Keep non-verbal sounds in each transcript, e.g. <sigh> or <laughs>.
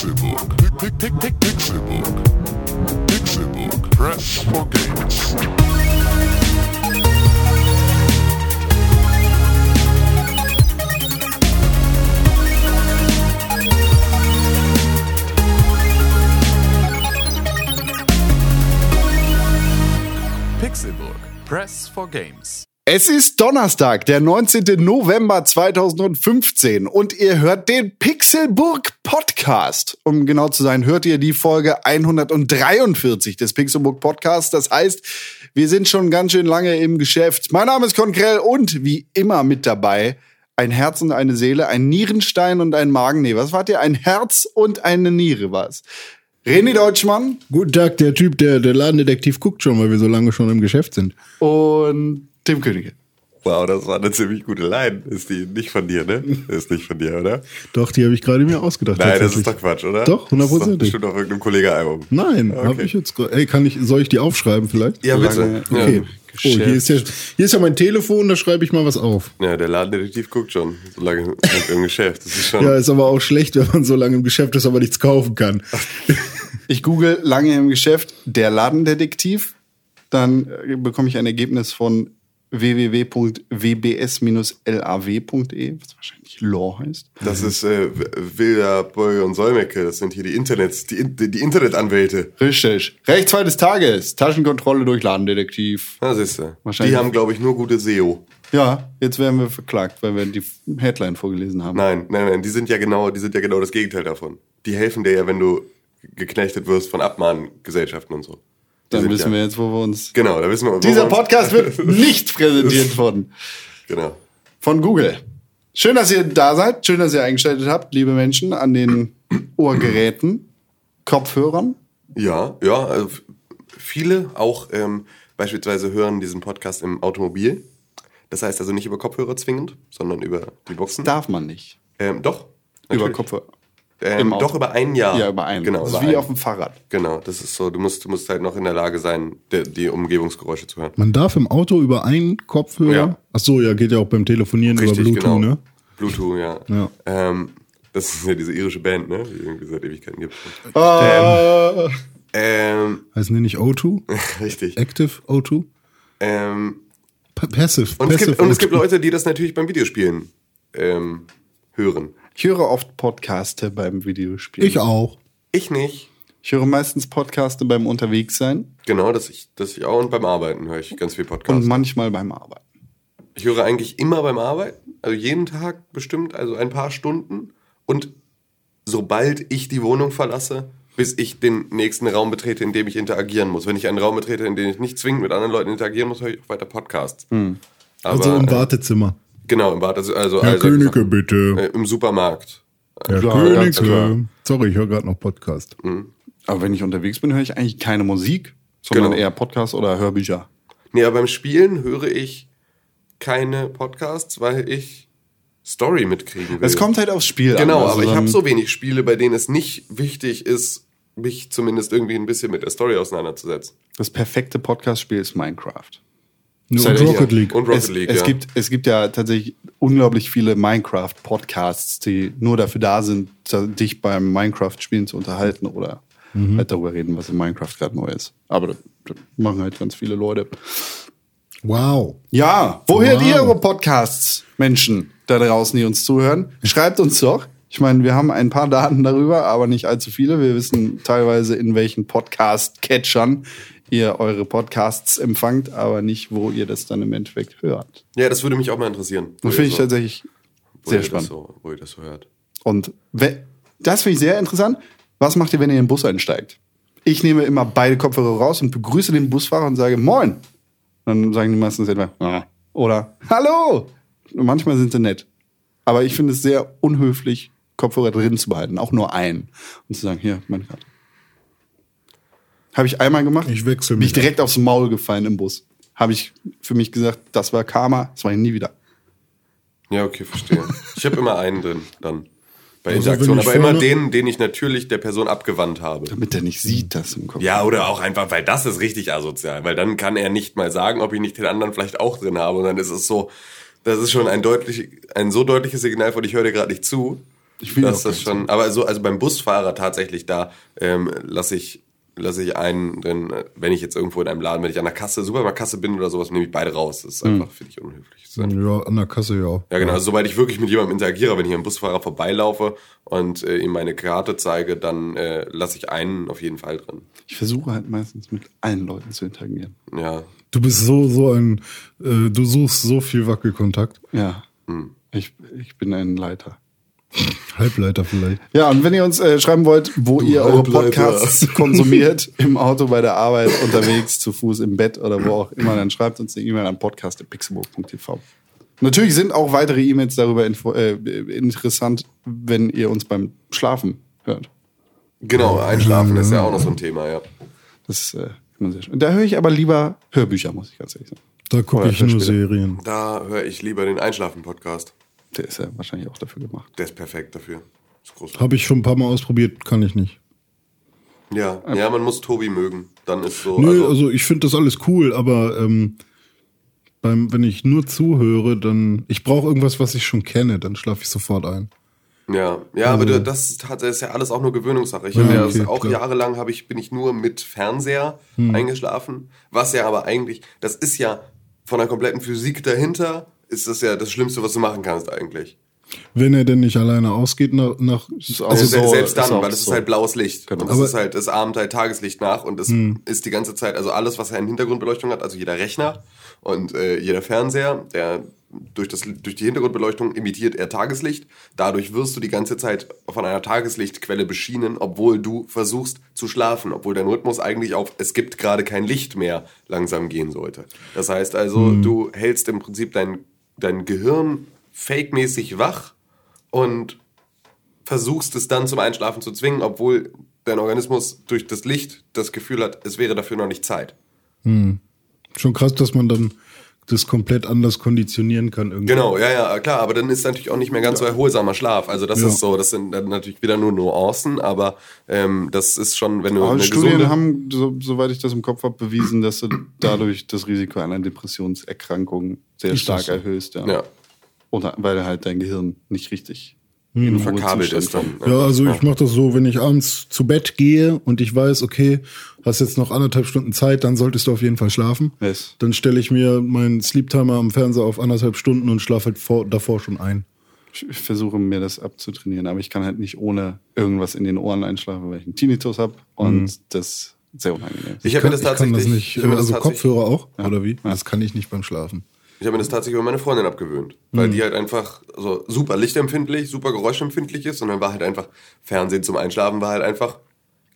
Pixelbook. Pick, pick, pick, Pixelbook. Pixelbook. Press for games. Pixelburg. Press for Games. Es ist Donnerstag, der 19. November 2015 und ihr hört den Pixelburg Podcast. Um genau zu sein, hört ihr die Folge 143 des Pixelburg Podcasts. Das heißt, wir sind schon ganz schön lange im Geschäft. Mein Name ist Konkrell und wie immer mit dabei ein Herz und eine Seele, ein Nierenstein und ein Magen. Nee, was wart ihr? Ein Herz und eine Niere war's. René Deutschmann Guten Tag, der Typ, der, der Ladendetektiv guckt schon, weil wir so lange schon im Geschäft sind. und Tim Königke. Wow, das war eine ziemlich gute Line. Ist die nicht von dir, ne? Ist nicht von dir, oder? Doch, die habe ich gerade mir ausgedacht. Nein, das ist doch Quatsch, oder? Doch, Das ist hundertprozentig. bestimmt auf irgendeinem Kollege-Album. Nein, Okay. habe ich jetzt. gra- Ey, kann ich, soll ich die aufschreiben vielleicht? Ja, bitte. Okay. Ja. Oh, hier ist, ja, hier ist ja mein Telefon, da schreibe ich mal was auf. ja, der Ladendetektiv guckt schon so lange im Geschäft. Das ist schon. Ja, ist aber auch schlecht, wenn man so lange im Geschäft ist, aber nichts kaufen kann. <laughs> Ich google lange im Geschäft der Ladendetektiv, dann äh, bekomme ich ein Ergebnis von www.wbs-law.de, was wahrscheinlich Law heißt. Das ist äh, Wilder, Beuge und Solmecke. Das sind hier die Internets, die, die Internetanwälte. Richtig. Rechtsfall des Tages. Taschenkontrolle durch Ladendetektiv. Na, siehst du. Wahrscheinlich. Die haben, glaube ich, nur gute SEO. Ja, jetzt werden wir verklagt, weil wir die Headline vorgelesen haben. Nein, nein, nein. Die sind ja genau, die sind ja genau das Gegenteil davon. Die helfen dir ja, wenn du geknechtet wirst von Abmahngesellschaften und so. Dann wissen ja, wir jetzt, wo wir uns. Genau, da wissen wir. Dieser wir uns- Podcast wird <laughs> nicht präsentiert von, Genau. von Google. Schön, dass ihr da seid. Schön, dass ihr eingeschaltet habt, liebe Menschen, an den Ohrgeräten, Kopfhörern. Ja, ja, also viele auch ähm, beispielsweise hören diesen Podcast im Automobil. Das heißt also nicht über Kopfhörer zwingend, sondern über die Boxen. Darf man nicht. Ähm, doch. Über natürlich. Kopfhörer. Ähm, doch über ein Jahr. Ja, über einen. Genau, das ist wie auf dem Fahrrad. Genau, das ist so. Du musst, du musst halt noch in der Lage sein, die, die Umgebungsgeräusche zu hören. Man darf im Auto über einen Kopfhörer. Ja. Ach so, ja, geht ja auch beim Telefonieren über Bluetooth, genau. ne? Bluetooth, ja. Ja. Ähm, das ist ja diese irische Band, ne? Die irgendwie seit Ewigkeiten gibt. Äh, Ähm, Heißen die nicht O2? <laughs> richtig. Active O2? Ähm, Passive. und, es Passive gibt, und es O2. gibt Leute, die das natürlich beim Videospielen ähm, hören. Ich höre oft Podcaste beim Videospielen. Ich auch. Ich nicht. Ich höre meistens Podcaste beim Unterwegssein Genau, dass ich, dass ich auch und beim Arbeiten höre ich ganz viel und Podcasts. manchmal beim Arbeiten. Ich höre eigentlich immer beim Arbeiten, also jeden Tag bestimmt, also ein paar Stunden. Und sobald ich die Wohnung verlasse, bis ich den nächsten Raum betrete, in dem ich interagieren muss. Wenn ich einen Raum betrete, in dem ich nicht zwingend mit anderen Leuten interagieren muss, höre ich auch weiter Podcasts. Aber, Also im äh, Wartezimmer. Genau, im Bad, also, also, Herr also Königke, bitte. äh, im Supermarkt. Herr klar. Königke. Sorry, ich höre gerade noch Podcast. Aber wenn ich unterwegs bin, höre ich eigentlich keine Musik, sondern Genau. eher Podcasts oder Hörbücher. Nee, aber beim Spielen höre ich keine Podcasts, weil ich Story mitkriegen will. Es kommt halt aufs Spiel an. Genau, Also aber ich habe so wenig Spiele, bei denen es nicht wichtig ist, mich zumindest irgendwie ein bisschen mit der Story auseinanderzusetzen. Das perfekte Podcast-Spiel ist Minecraft. Nur und Rocket League. Und Rocket es, League, es, ja. gibt, es gibt ja tatsächlich unglaublich viele Minecraft-Podcasts, die nur dafür da sind, dich beim Minecraft-Spielen zu unterhalten oder Mhm. halt darüber reden, was in Minecraft gerade neu ist. Aber das, das machen halt ganz viele Leute. Wow. Ja, wo hört Wow. ihr eure Podcasts, Menschen da draußen, die uns zuhören? Schreibt uns doch. Ich meine, wir haben ein paar Daten darüber, aber nicht allzu viele. Wir wissen teilweise, in welchen Podcast-Catchern ihr eure Podcasts empfangt, aber nicht, wo ihr das dann im Endeffekt hört. Ja, das würde mich auch mal interessieren. Das finde ich so- tatsächlich sehr spannend. So, wo ihr das so hört. Und das finde ich sehr interessant. Was macht ihr, wenn ihr in den Bus einsteigt? Ich nehme immer beide Kopfhörer raus und begrüße den Busfahrer und sage Moin. Dann sagen die meistens etwa "Ah." oder Hallo. Und manchmal sind sie nett. Aber ich finde es sehr unhöflich, Kopfhörer drin zu behalten, auch nur einen. Und zu sagen, hier, meine Karte. Habe ich einmal gemacht. Ich wechsel Bin ich direkt aufs Maul gefallen im Bus. Habe ich für mich gesagt, das war Karma, das war ich nie wieder. Ja, okay, verstehe. ich habe immer einen drin, dann. Bei Also, Interaktion, wenn ich aber immer den, den ich natürlich der Person abgewandt habe. Damit er nicht sieht, dass im Kopf. Ja, oder auch einfach, weil das ist richtig asozial. Weil dann kann er nicht mal sagen, ob ich nicht den anderen vielleicht auch drin habe. Und dann ist es so, das ist schon ein deutlich, ein so deutliches Signal von, ich höre dir gerade nicht zu. Ich will das ist schon, aber so, also beim Busfahrer tatsächlich da ähm, lasse ich lasse ich einen drin, äh, wenn ich jetzt irgendwo in einem Laden, wenn ich an der Kasse, Supermarktkasse bin oder sowas, nehme ich beide raus. Das ist Mhm. einfach, finde ich, unhöflich. Ja, an der Kasse ja. Ja, genau. Also, sobald ich wirklich mit jemandem interagiere, wenn ich einem Busfahrer vorbeilaufe und äh, ihm meine Karte zeige, dann äh, lasse ich einen auf jeden Fall drin. Ich versuche halt meistens mit allen Leuten zu interagieren. Ja. Du bist so, so ein, äh, du suchst so viel Wackelkontakt. Ja. Ich, ich bin ein Leiter. Halbleiter vielleicht. Ja, und wenn ihr uns äh, schreiben wollt, wo ihr eure. Podcasts <laughs> konsumiert, im Auto, bei der Arbeit, unterwegs, zu Fuß, im Bett oder wo auch immer, dann schreibt uns eine E-Mail an podcast.pixelburg.tv. Natürlich sind auch weitere E-Mails darüber info äh, interessant, wenn ihr uns beim Schlafen hört. Genau, einschlafen ist ja auch noch so ein Thema, ja. Das ist äh, immer sehr schön. Da höre ich aber lieber Hörbücher, muss ich ganz ehrlich sagen. Da gucke ich nur. Serien. Da höre ich lieber den Einschlafen-Podcast. Der ist ja wahrscheinlich auch dafür gemacht. Der ist perfekt dafür. Habe ich schon ein paar Mal ausprobiert, kann ich nicht. Ja, ja, man muss Tobi mögen. Dann ist so. Nö, also, also ich finde das alles cool, aber ähm, beim, wenn ich nur zuhöre, dann ich brauche irgendwas, was ich schon kenne, dann schlafe ich sofort ein. Ja, ja, aber du- das ist, hat- das ist ja alles auch nur Gewöhnungssache. Ich Ja, habe ja okay, auch klar. jahrelang habe ich bin ich nur mit Fernseher eingeschlafen, was ja aber eigentlich, das ist ja von der kompletten Physik dahinter, ist das ja das Schlimmste, was du machen kannst eigentlich. Wenn er denn nicht alleine ausgeht nach, nach auch Also so, se- selbst dann, weil es so. ist halt blaues Licht. Genau. Und das Aber- ist halt, es ahmt halt Tageslicht nach und es ist die ganze Zeit, also alles, was eine Hintergrundbeleuchtung hat, also jeder Rechner und äh, jeder Fernseher, der durch, das, durch die Hintergrundbeleuchtung imitiert er Tageslicht. Dadurch wirst du die ganze Zeit von einer Tageslichtquelle beschienen, obwohl du versuchst zu schlafen, obwohl dein Rhythmus eigentlich auf es gibt gerade kein Licht mehr langsam gehen sollte. Das heißt also, du hältst im Prinzip dein, dein Gehirn fake-mäßig wach und versuchst es dann zum Einschlafen zu zwingen, obwohl dein Organismus durch das Licht das Gefühl hat, es wäre dafür noch nicht Zeit. Schon krass, dass man dann das komplett anders konditionieren kann irgendwie. Genau, ja, ja, klar, aber dann ist natürlich auch nicht mehr ganz so erholsamer Schlaf. Also das Ja. ist so, das sind natürlich wieder nur Nuancen, aber ähm, das ist schon, wenn du Aber eine Studien haben, so, soweit ich das im Kopf habe, bewiesen, dass du dadurch das Risiko einer Depressionserkrankung sehr Ist stark so? erhöhst. Ja. ja, Oder weil halt dein Gehirn nicht richtig Hm. verkabelt ist dann. Ja, also ich mache das so, wenn ich abends zu Bett gehe und ich weiß, okay, hast jetzt noch anderthalb Stunden Zeit, dann solltest du auf jeden Fall schlafen. Yes. Dann stelle ich mir meinen Sleep-Timer am Fernseher auf anderthalb Stunden und schlafe halt vor, davor schon ein. Ich ich versuche mir das abzutrainieren, aber ich kann halt nicht ohne irgendwas in den Ohren einschlafen, weil ich einen Tinnitus habe und das sehr unangenehm ist. Ich habe das ich kann tatsächlich... das nicht, ich also tatsächlich- Kopfhörer auch, oder wie? Das kann ich nicht beim Schlafen. Ich habe mir das tatsächlich über meine Freundin abgewöhnt, weil Mhm. die halt einfach so super lichtempfindlich, super geräuschempfindlich ist und dann war halt einfach Fernsehen zum Einschlafen war halt einfach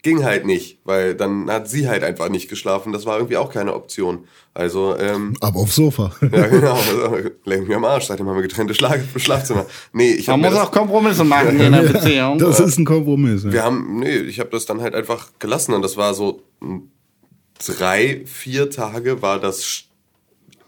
ging halt nicht, weil dann hat sie halt einfach nicht geschlafen. Das war irgendwie auch keine Option. Also ähm, Aber aufs Sofa. ja genau, also, lenk mir am Arsch. Seitdem haben wir getrennte Schlag Schlafzimmer. Nee, ich habe Man muss das, auch Kompromisse machen in einer <laughs> Beziehung. Das ist ein Kompromiss. Ja. wir haben nee, ich habe das dann halt einfach gelassen und das war so drei, vier Tage war das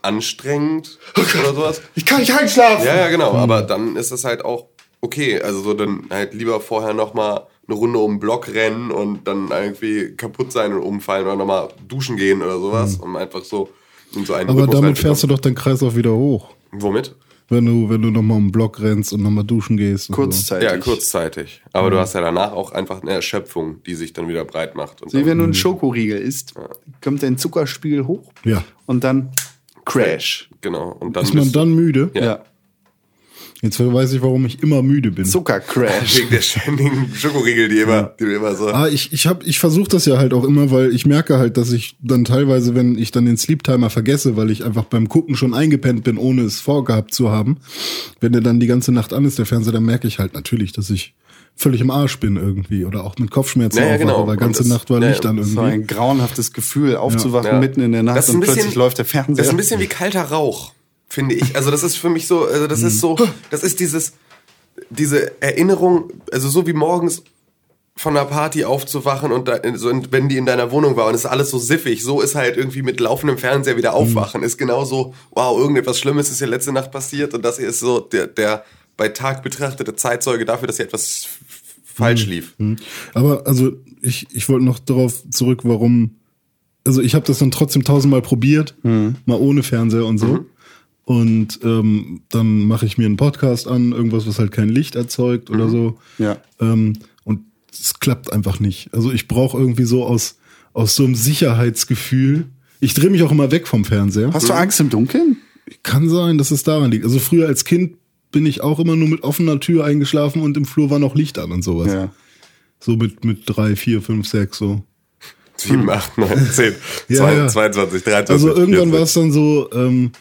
anstrengend oder sowas. Ich kann nicht einschlafen. Ja, ja, genau. Aber dann ist es halt auch okay. Also so dann halt lieber vorher nochmal eine Runde um den Block rennen und dann irgendwie kaputt sein und umfallen oder nochmal duschen gehen oder sowas, um einfach so in so einen Aber Rhythmus damit fährst du doch den Kreis auch wieder hoch. Womit? Wenn du, wenn du nochmal um den Block rennst und nochmal duschen gehst. Kurzzeitig. Ja, kurzzeitig. Aber du hast ja danach auch einfach eine Erschöpfung, die sich dann wieder breit macht. Und Wie dann, wenn du einen Schokoriegel isst, kommt dein Zuckerspiegel hoch So. Ja. und dann Crash. genau. Und dann Ist man dann müde? Ja. Jetzt weiß ich, warum ich immer müde bin. Zuckercrash. wegen der ständigen Schokoriegel, die immer, die du immer so. Ah, ich, ich hab, ich versuche das ja halt auch immer, weil ich merke halt, dass ich dann teilweise, wenn ich dann den Sleep-Timer vergesse, weil ich einfach beim Gucken schon eingepennt bin, ohne es vorgehabt zu haben, wenn der dann die ganze Nacht an ist, der Fernseher, dann merke ich halt natürlich, dass ich völlig im Arsch bin irgendwie oder auch mit Kopfschmerzen Ja, ja, aufwache, genau. weil ganze Und das- Nacht war ja, Licht an Das war irgendwie. ein grauenhaftes Gefühl, aufzuwachen Ja. mitten in der Nacht Das ist und ein bisschen- plötzlich läuft der Fernseher. Das ist ein bisschen wie kalter Rauch, finde ich. Also das ist für mich so, also das ist so, das ist dieses, diese Erinnerung, also so wie morgens von einer Party aufzuwachen und da, so, in- wenn die in deiner Wohnung war und es ist alles so siffig, so ist halt irgendwie mit laufendem Fernseher wieder aufwachen, ist genauso, wow, irgendetwas Schlimmes ist ja letzte Nacht passiert und das hier ist so der, der bei Tag betrachtete Zeitzeuge dafür, dass hier etwas falsch lief. Hm. Aber also ich, ich wollte noch darauf zurück, warum. Also ich habe das dann trotzdem tausendmal probiert, mal ohne Fernseher und so. Und ähm, dann mache ich mir einen Podcast an, irgendwas, was halt kein Licht erzeugt oder so. Ja. Ähm, und es klappt einfach nicht. Also ich brauche irgendwie so aus, aus so einem Sicherheitsgefühl. Ich drehe mich auch immer weg vom Fernseher. Hast du Angst im Dunkeln? Kann sein, dass es daran liegt. Also früher als Kind bin ich auch immer nur mit offener Tür eingeschlafen und im Flur war noch Licht an und sowas. Ja. So mit, mit drei, vier, fünf, sechs so. 7, 8, 9, 10, Ja, ja. 22, 23. Also irgendwann 24. war es dann so, ähm,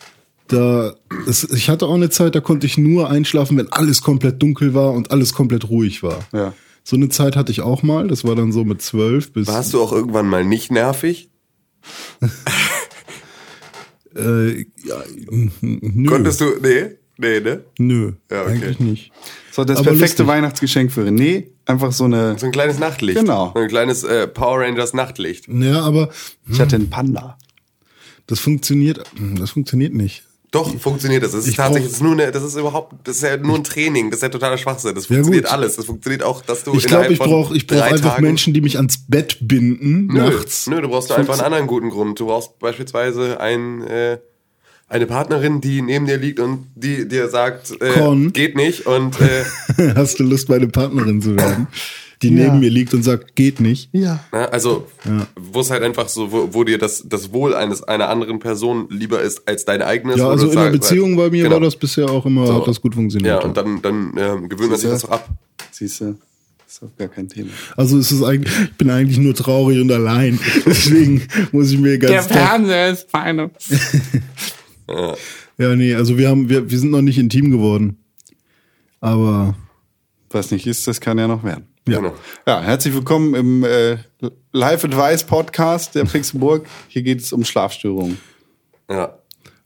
da, es, ich hatte auch eine Zeit, da konnte ich nur einschlafen, wenn alles komplett dunkel war und alles komplett ruhig war. Ja. So eine Zeit hatte ich auch mal, das war dann so mit zwölf bis. Warst du auch irgendwann mal nicht nervig? <laughs> Äh, ja, nö. Konntest du, nee, nee, ne? Nö, Ja, okay. eigentlich nicht. So, das Aber perfekte lustig. Weihnachtsgeschenk für René. Einfach so eine. So ein kleines Nachtlicht. Genau. So ein kleines äh, Power Rangers Nachtlicht. Ja, aber Ich hatte einen Panda. das funktioniert, das funktioniert nicht. Doch, funktioniert das. Das ist Ich tatsächlich, brauch- das ist nur eine, das ist überhaupt, das ist ja nur ein Training, das ist ja totaler Schwachsinn. Das Ja, funktioniert gut. alles. Das funktioniert auch, dass du Ich glaube, ich brauche ich brauch einfach Tagen- Menschen, die mich ans Bett binden Nö, nachts. nö, du brauchst nur einfach einen anderen guten Grund. Du brauchst beispielsweise ein, äh, eine Partnerin, die neben dir liegt und die dir sagt, äh, Con. geht nicht und äh, <laughs> Hast du Lust, meine Partnerin zu werden? Die Ja. neben mir liegt und sagt, geht nicht. Ja. na, also wo es halt einfach so, wo, wo dir das, das Wohl eines einer anderen Person lieber ist als dein eigenes. Ja, also in der Beziehung bei mir genau. war das bisher auch immer, So. hat das gut funktioniert. Ja, und dann, dann ähm, gewöhnt man sich das auch ab. Siehst du, ist doch gar kein Thema. Also es ist eigentlich, ich bin eigentlich nur traurig und allein. <laughs> Deswegen muss ich mir ganz Der Fernseher ist meine. <laughs> ja, nee, also wir haben, wir, wir sind noch nicht intim geworden. Aber Was nicht ist, das kann ja noch werden. ja. Genau. Ja, herzlich willkommen im äh, Live Advice Podcast der Pixelburg. Hier geht es um Schlafstörungen. Ja.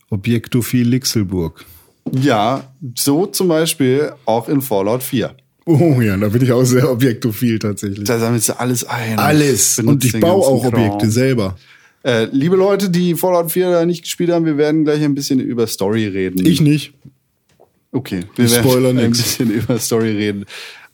Objektophil Lixelburg. Ja, so zum Beispiel auch in Fallout 4. Oh ja, da bin ich auch sehr objektophil tatsächlich. Da sammelst du alles ein. Alles. Und ich baue auch Kram. Objekte selber. Äh, liebe Leute, die Fallout 4 da nicht gespielt haben, wir werden gleich ein bisschen über Story reden. Ich nicht. Okay, wir Ich werden ein nix. bisschen über Story reden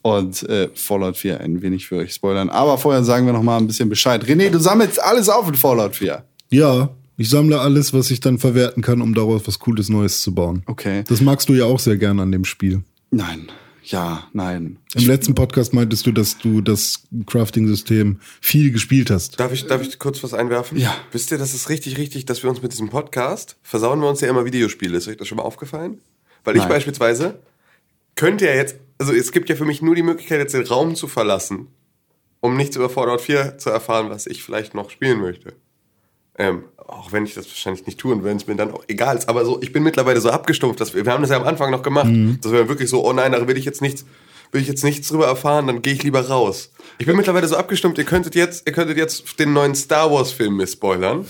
und äh, Fallout 4 ein wenig für euch spoilern. Aber vorher sagen wir noch mal ein bisschen Bescheid. René, du sammelst alles auf in Fallout 4. Ja, ich sammle alles, was ich dann verwerten kann, um daraus was Cooles Neues zu bauen. Okay. Das magst du ja auch sehr gerne an dem Spiel. Nein. Ja, nein. Im letzten Podcast meintest du, dass du das Crafting-System viel gespielt hast. Darf ich, darf ich kurz was einwerfen? Ja. Wisst ihr, das ist richtig, richtig, dass wir uns mit diesem Podcast versauen wir uns ja immer Videospiele. Ist euch das schon mal aufgefallen? Weil ich Nein. beispielsweise könnte ja jetzt, also es gibt ja für mich nur die Möglichkeit, jetzt den Raum zu verlassen, um nichts über Fallout 4 zu erfahren, was ich vielleicht noch spielen möchte. Ähm, auch wenn ich das wahrscheinlich nicht tue und wenn es mir dann auch egal ist. Aber so, ich bin mittlerweile so abgestumpft, dass wir, wir haben das ja am Anfang noch gemacht, dass wir wirklich so, oh nein, da will ich jetzt nichts, will ich jetzt nichts drüber erfahren, dann gehe ich lieber raus. Ich bin mittlerweile so abgestumpft, ihr könntet jetzt, ihr könntet jetzt den neuen Star Wars Film mir spoilern.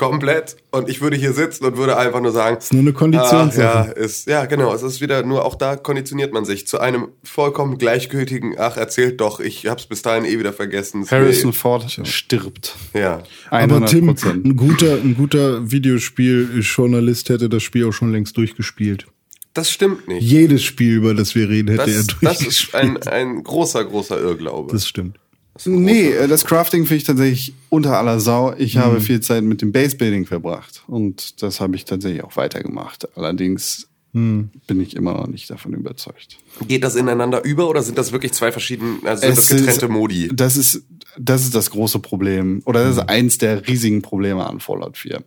Komplett. Und ich würde hier sitzen und würde einfach nur sagen. Ist nur eine Konditionssache. Ja, ist, ja, genau. Es ist wieder nur, auch da konditioniert man sich zu einem vollkommen gleichgültigen, ach, erzählt doch, ich hab's bis dahin eh wieder vergessen. Harrison Ford stirbt. Ja. Aber 100 Tim, Prozent. ein guter, ein guter Videospieljournalist hätte das Spiel auch schon längst durchgespielt. Das stimmt nicht. Jedes Spiel, über das wir reden, hätte er Das, das durchgespielt. ist ein, ein großer, großer Irrglaube. das stimmt. Nee, äh, das Crafting finde ich tatsächlich unter aller Sau. Ich Mhm. habe viel Zeit mit dem Basebuilding verbracht und das habe ich tatsächlich auch weitergemacht. Allerdings Mhm. bin ich immer noch nicht davon überzeugt. Geht das ineinander über oder sind das wirklich zwei verschiedene, also sind das getrennte Modi? Das ist, das ist das große Problem. Oder das ist eins der riesigen Probleme an Fallout 4.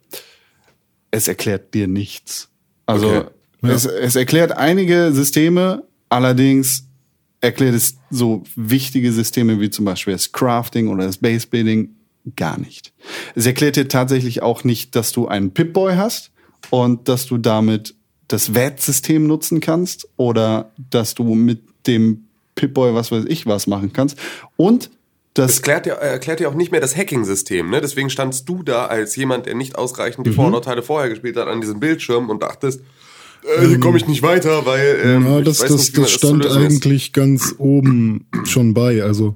Es erklärt dir nichts. Also Okay. es, es erklärt einige Systeme, allerdings erklärt es so wichtige Systeme wie zum Beispiel das Crafting oder das Basebuilding gar nicht. Es erklärt dir tatsächlich auch nicht, dass du einen Pip-Boy hast und dass du damit das VAT-System nutzen kannst oder dass du mit dem Pip-Boy was weiß ich was machen kannst. Und das erklärt ja, erklärt ja auch nicht mehr das Hacking-System, ne? Deswegen standst du da als jemand, der nicht ausreichend die Mhm. Fallout-Teile vorher gespielt hat, an diesem Bildschirm und dachtest, äh, hier komme ich nicht weiter, weil ähm, Ja, das, das, nicht, das zu stand lösen ist. eigentlich ganz oben schon bei. Also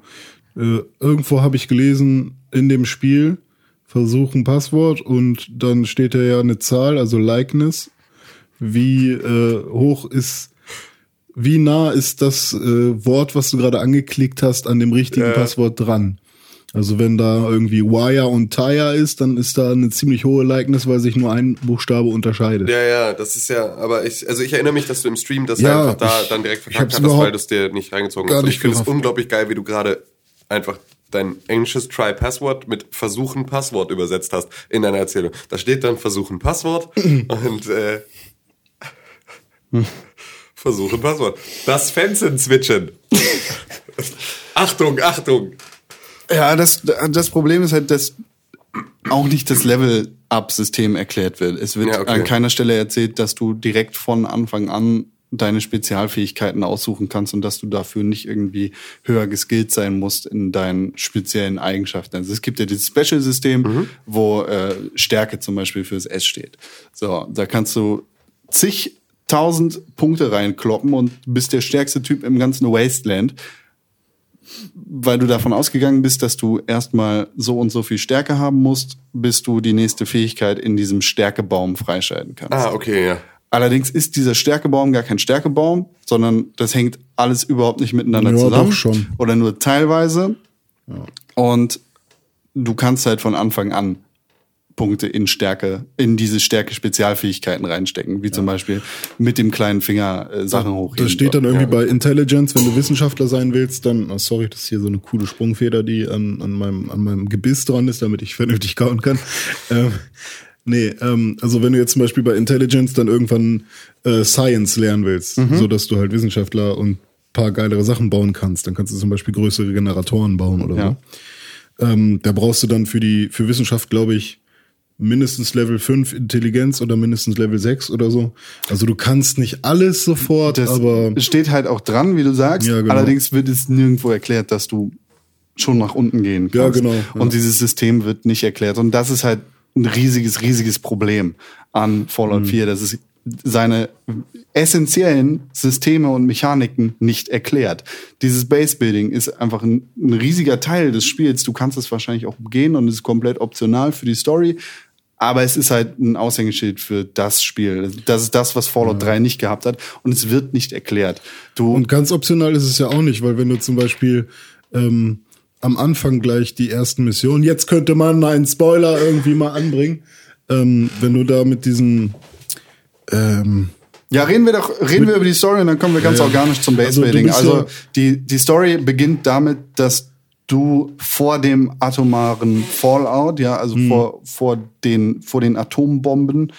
äh, irgendwo habe ich gelesen, in dem Spiel versuch ein Passwort und dann steht da ja eine Zahl, also Likeness. Wie äh, hoch ist, wie nah ist das äh, Wort, was du gerade angeklickt hast, an dem richtigen Passwort dran? Also wenn da irgendwie Wire und Tire ist, dann ist da eine ziemlich hohe Likeness, weil sich nur ein Buchstabe unterscheidet. Ja, ja, das ist ja, aber ich, also ich erinnere mich, dass du im Stream das Ja, einfach da ich- dann direkt verkackt hattest, weil du es dir nicht reingezogen hast. Und ich finde es unglaublich geil, wie du gerade einfach dein englisches Try Passwort mit Versuchen Passwort übersetzt hast in deiner Erzählung. Da steht dann Versuchen Passwort <clears throat> und äh, Versuchen Passwort. Das Fenster switchen. <laughs> Achtung, Achtung. Ja, das, das Problem ist halt, dass auch nicht das Level-Up-System erklärt wird. Es wird Ja, okay. an keiner Stelle erzählt, dass du direkt von Anfang an deine Spezialfähigkeiten aussuchen kannst und dass du dafür nicht irgendwie höher geskillt sein musst in deinen speziellen Eigenschaften. Also es gibt ja dieses Special-System, Mhm. wo äh, Stärke zum Beispiel fürs S steht. So, da kannst du zigtausend Punkte reinkloppen und bist der stärkste Typ im ganzen Wasteland weil du davon ausgegangen bist, dass du erstmal so und so viel Stärke haben musst, bis du die nächste Fähigkeit in diesem Stärkebaum freischalten kannst. Ah, okay, ja. Allerdings ist dieser Stärkebaum gar kein Stärkebaum, sondern das hängt alles überhaupt nicht miteinander Ja, zusammen. doch schon. Oder nur teilweise. Und du kannst halt von Anfang an Punkte in Stärke, in diese Stärke-Spezialfähigkeiten reinstecken, wie zum Beispiel mit dem kleinen Finger äh, Sachen hochheben. Das steht dann irgendwie bei Intelligence, wenn du Wissenschaftler sein willst, dann, oh, sorry, das ist hier so eine coole Sprungfeder, die an, an, meinem, an meinem Gebiss dran ist, damit ich vernünftig kauen kann. <laughs> ähm, nee, ähm, also wenn du jetzt zum Beispiel bei Intelligence dann irgendwann äh, Science lernen willst, so dass du halt Wissenschaftler und paar geilere Sachen bauen kannst, dann kannst du zum Beispiel größere Generatoren bauen oder Ja. so. Ähm, da brauchst du dann für die, für Wissenschaft, glaube ich, mindestens Level 5 Intelligenz oder mindestens Level 6 oder so. Also du kannst nicht alles sofort, Das aber steht halt auch dran, wie du sagst. Ja, genau. Allerdings wird es nirgendwo erklärt, dass du schon nach unten gehen kannst. Ja, genau, ja. Und dieses System wird nicht erklärt. Und das ist halt ein riesiges, riesiges Problem an Fallout Mhm. 4, dass es seine essentiellen Systeme und Mechaniken nicht erklärt. Dieses Base Building ist einfach ein, ein riesiger Teil des Spiels. Du kannst es wahrscheinlich auch umgehen und es ist komplett optional für die Story. Aber es ist halt ein Aushängeschild für das Spiel. Das ist das, was Fallout 3 nicht gehabt hat. Und es wird nicht erklärt. Du, Und ganz optional ist es ja auch nicht, weil wenn du zum Beispiel ähm, am Anfang gleich die ersten Missionen, jetzt könnte man einen Spoiler irgendwie mal anbringen, ähm, wenn du da mit diesen ähm, Ja, reden wir doch, reden wir über die Story und dann kommen wir ganz Ja, ja. organisch zum Also, du Basebuilding. bist Also, ja- die, die Story beginnt damit, dass du vor dem atomaren Fallout, ja, also Hm. vor, vor den, vor den Atombomben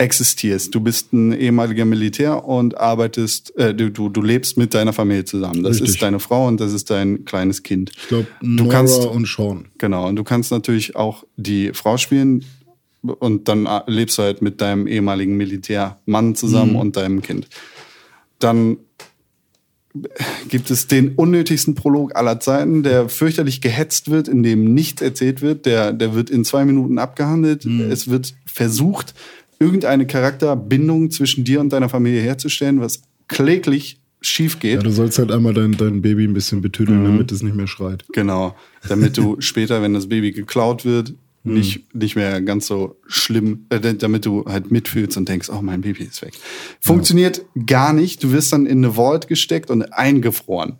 existierst. Du bist ein ehemaliger Militär und arbeitest, äh, du, du, du lebst mit deiner Familie zusammen. Das Richtig. ist deine Frau und das ist dein kleines Kind. ich glaube, Du Nora kannst- und Sean. Genau, und du kannst natürlich auch die Frau spielen und dann äh, lebst du halt mit deinem ehemaligen Militärmann zusammen und deinem Kind. Dann gibt es den unnötigsten Prolog aller Zeiten, der fürchterlich gehetzt wird, in dem nichts erzählt wird. Der, der wird in zwei Minuten abgehandelt. Es wird versucht, irgendeine Charakterbindung zwischen dir und deiner Familie herzustellen, was kläglich schief geht. Ja, du sollst halt einmal dein, dein Baby ein bisschen betüdeln, damit es nicht mehr schreit. Genau, damit du <laughs> später, wenn das Baby geklaut wird, nicht, nicht mehr ganz so schlimm, äh, damit du halt mitfühlst und denkst, oh, mein Baby ist weg. Funktioniert gar nicht. Du wirst dann in eine Vault gesteckt und eingefroren.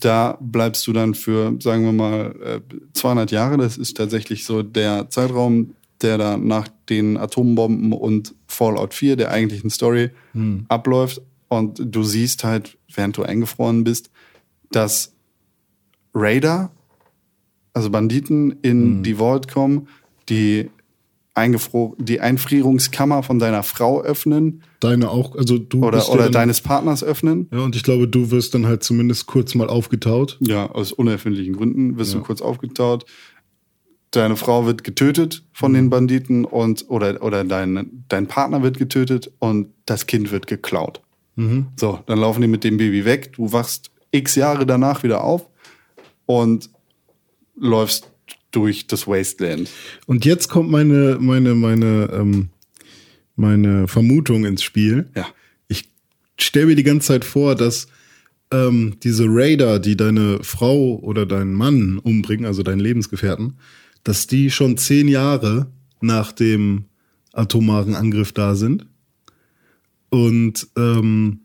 Da bleibst du dann für, sagen wir mal, äh, 200 Jahre. Das ist tatsächlich so der Zeitraum, der da nach den Atombomben und Fallout 4, der eigentlichen Story, abläuft. Und du siehst halt, während du eingefroren bist, dass Raider, also Banditen, in die Vault kommen, die, eingefro die Einfrierungskammer von deiner Frau öffnen Deine auch, also du oder, bist ja oder dann, deines Partners öffnen. Ja, und ich glaube, du wirst dann halt zumindest kurz mal aufgetaut. Ja, aus unerfindlichen Gründen wirst Ja. du kurz aufgetaut. Deine Frau wird getötet von Mhm. den Banditen und oder, oder dein, dein Partner wird getötet und das Kind wird geklaut. Mhm. So, dann laufen die mit dem Baby weg. Du wachst x Jahre danach wieder auf und läufst durch das Wasteland. Und jetzt kommt meine, meine, meine, ähm, meine Vermutung ins Spiel. Ja. Ich stelle mir die ganze Zeit vor, dass ähm, diese Raider, die deine Frau oder deinen Mann umbringen, also deinen Lebensgefährten, dass die schon zehn Jahre nach dem atomaren Angriff da sind. Und ähm,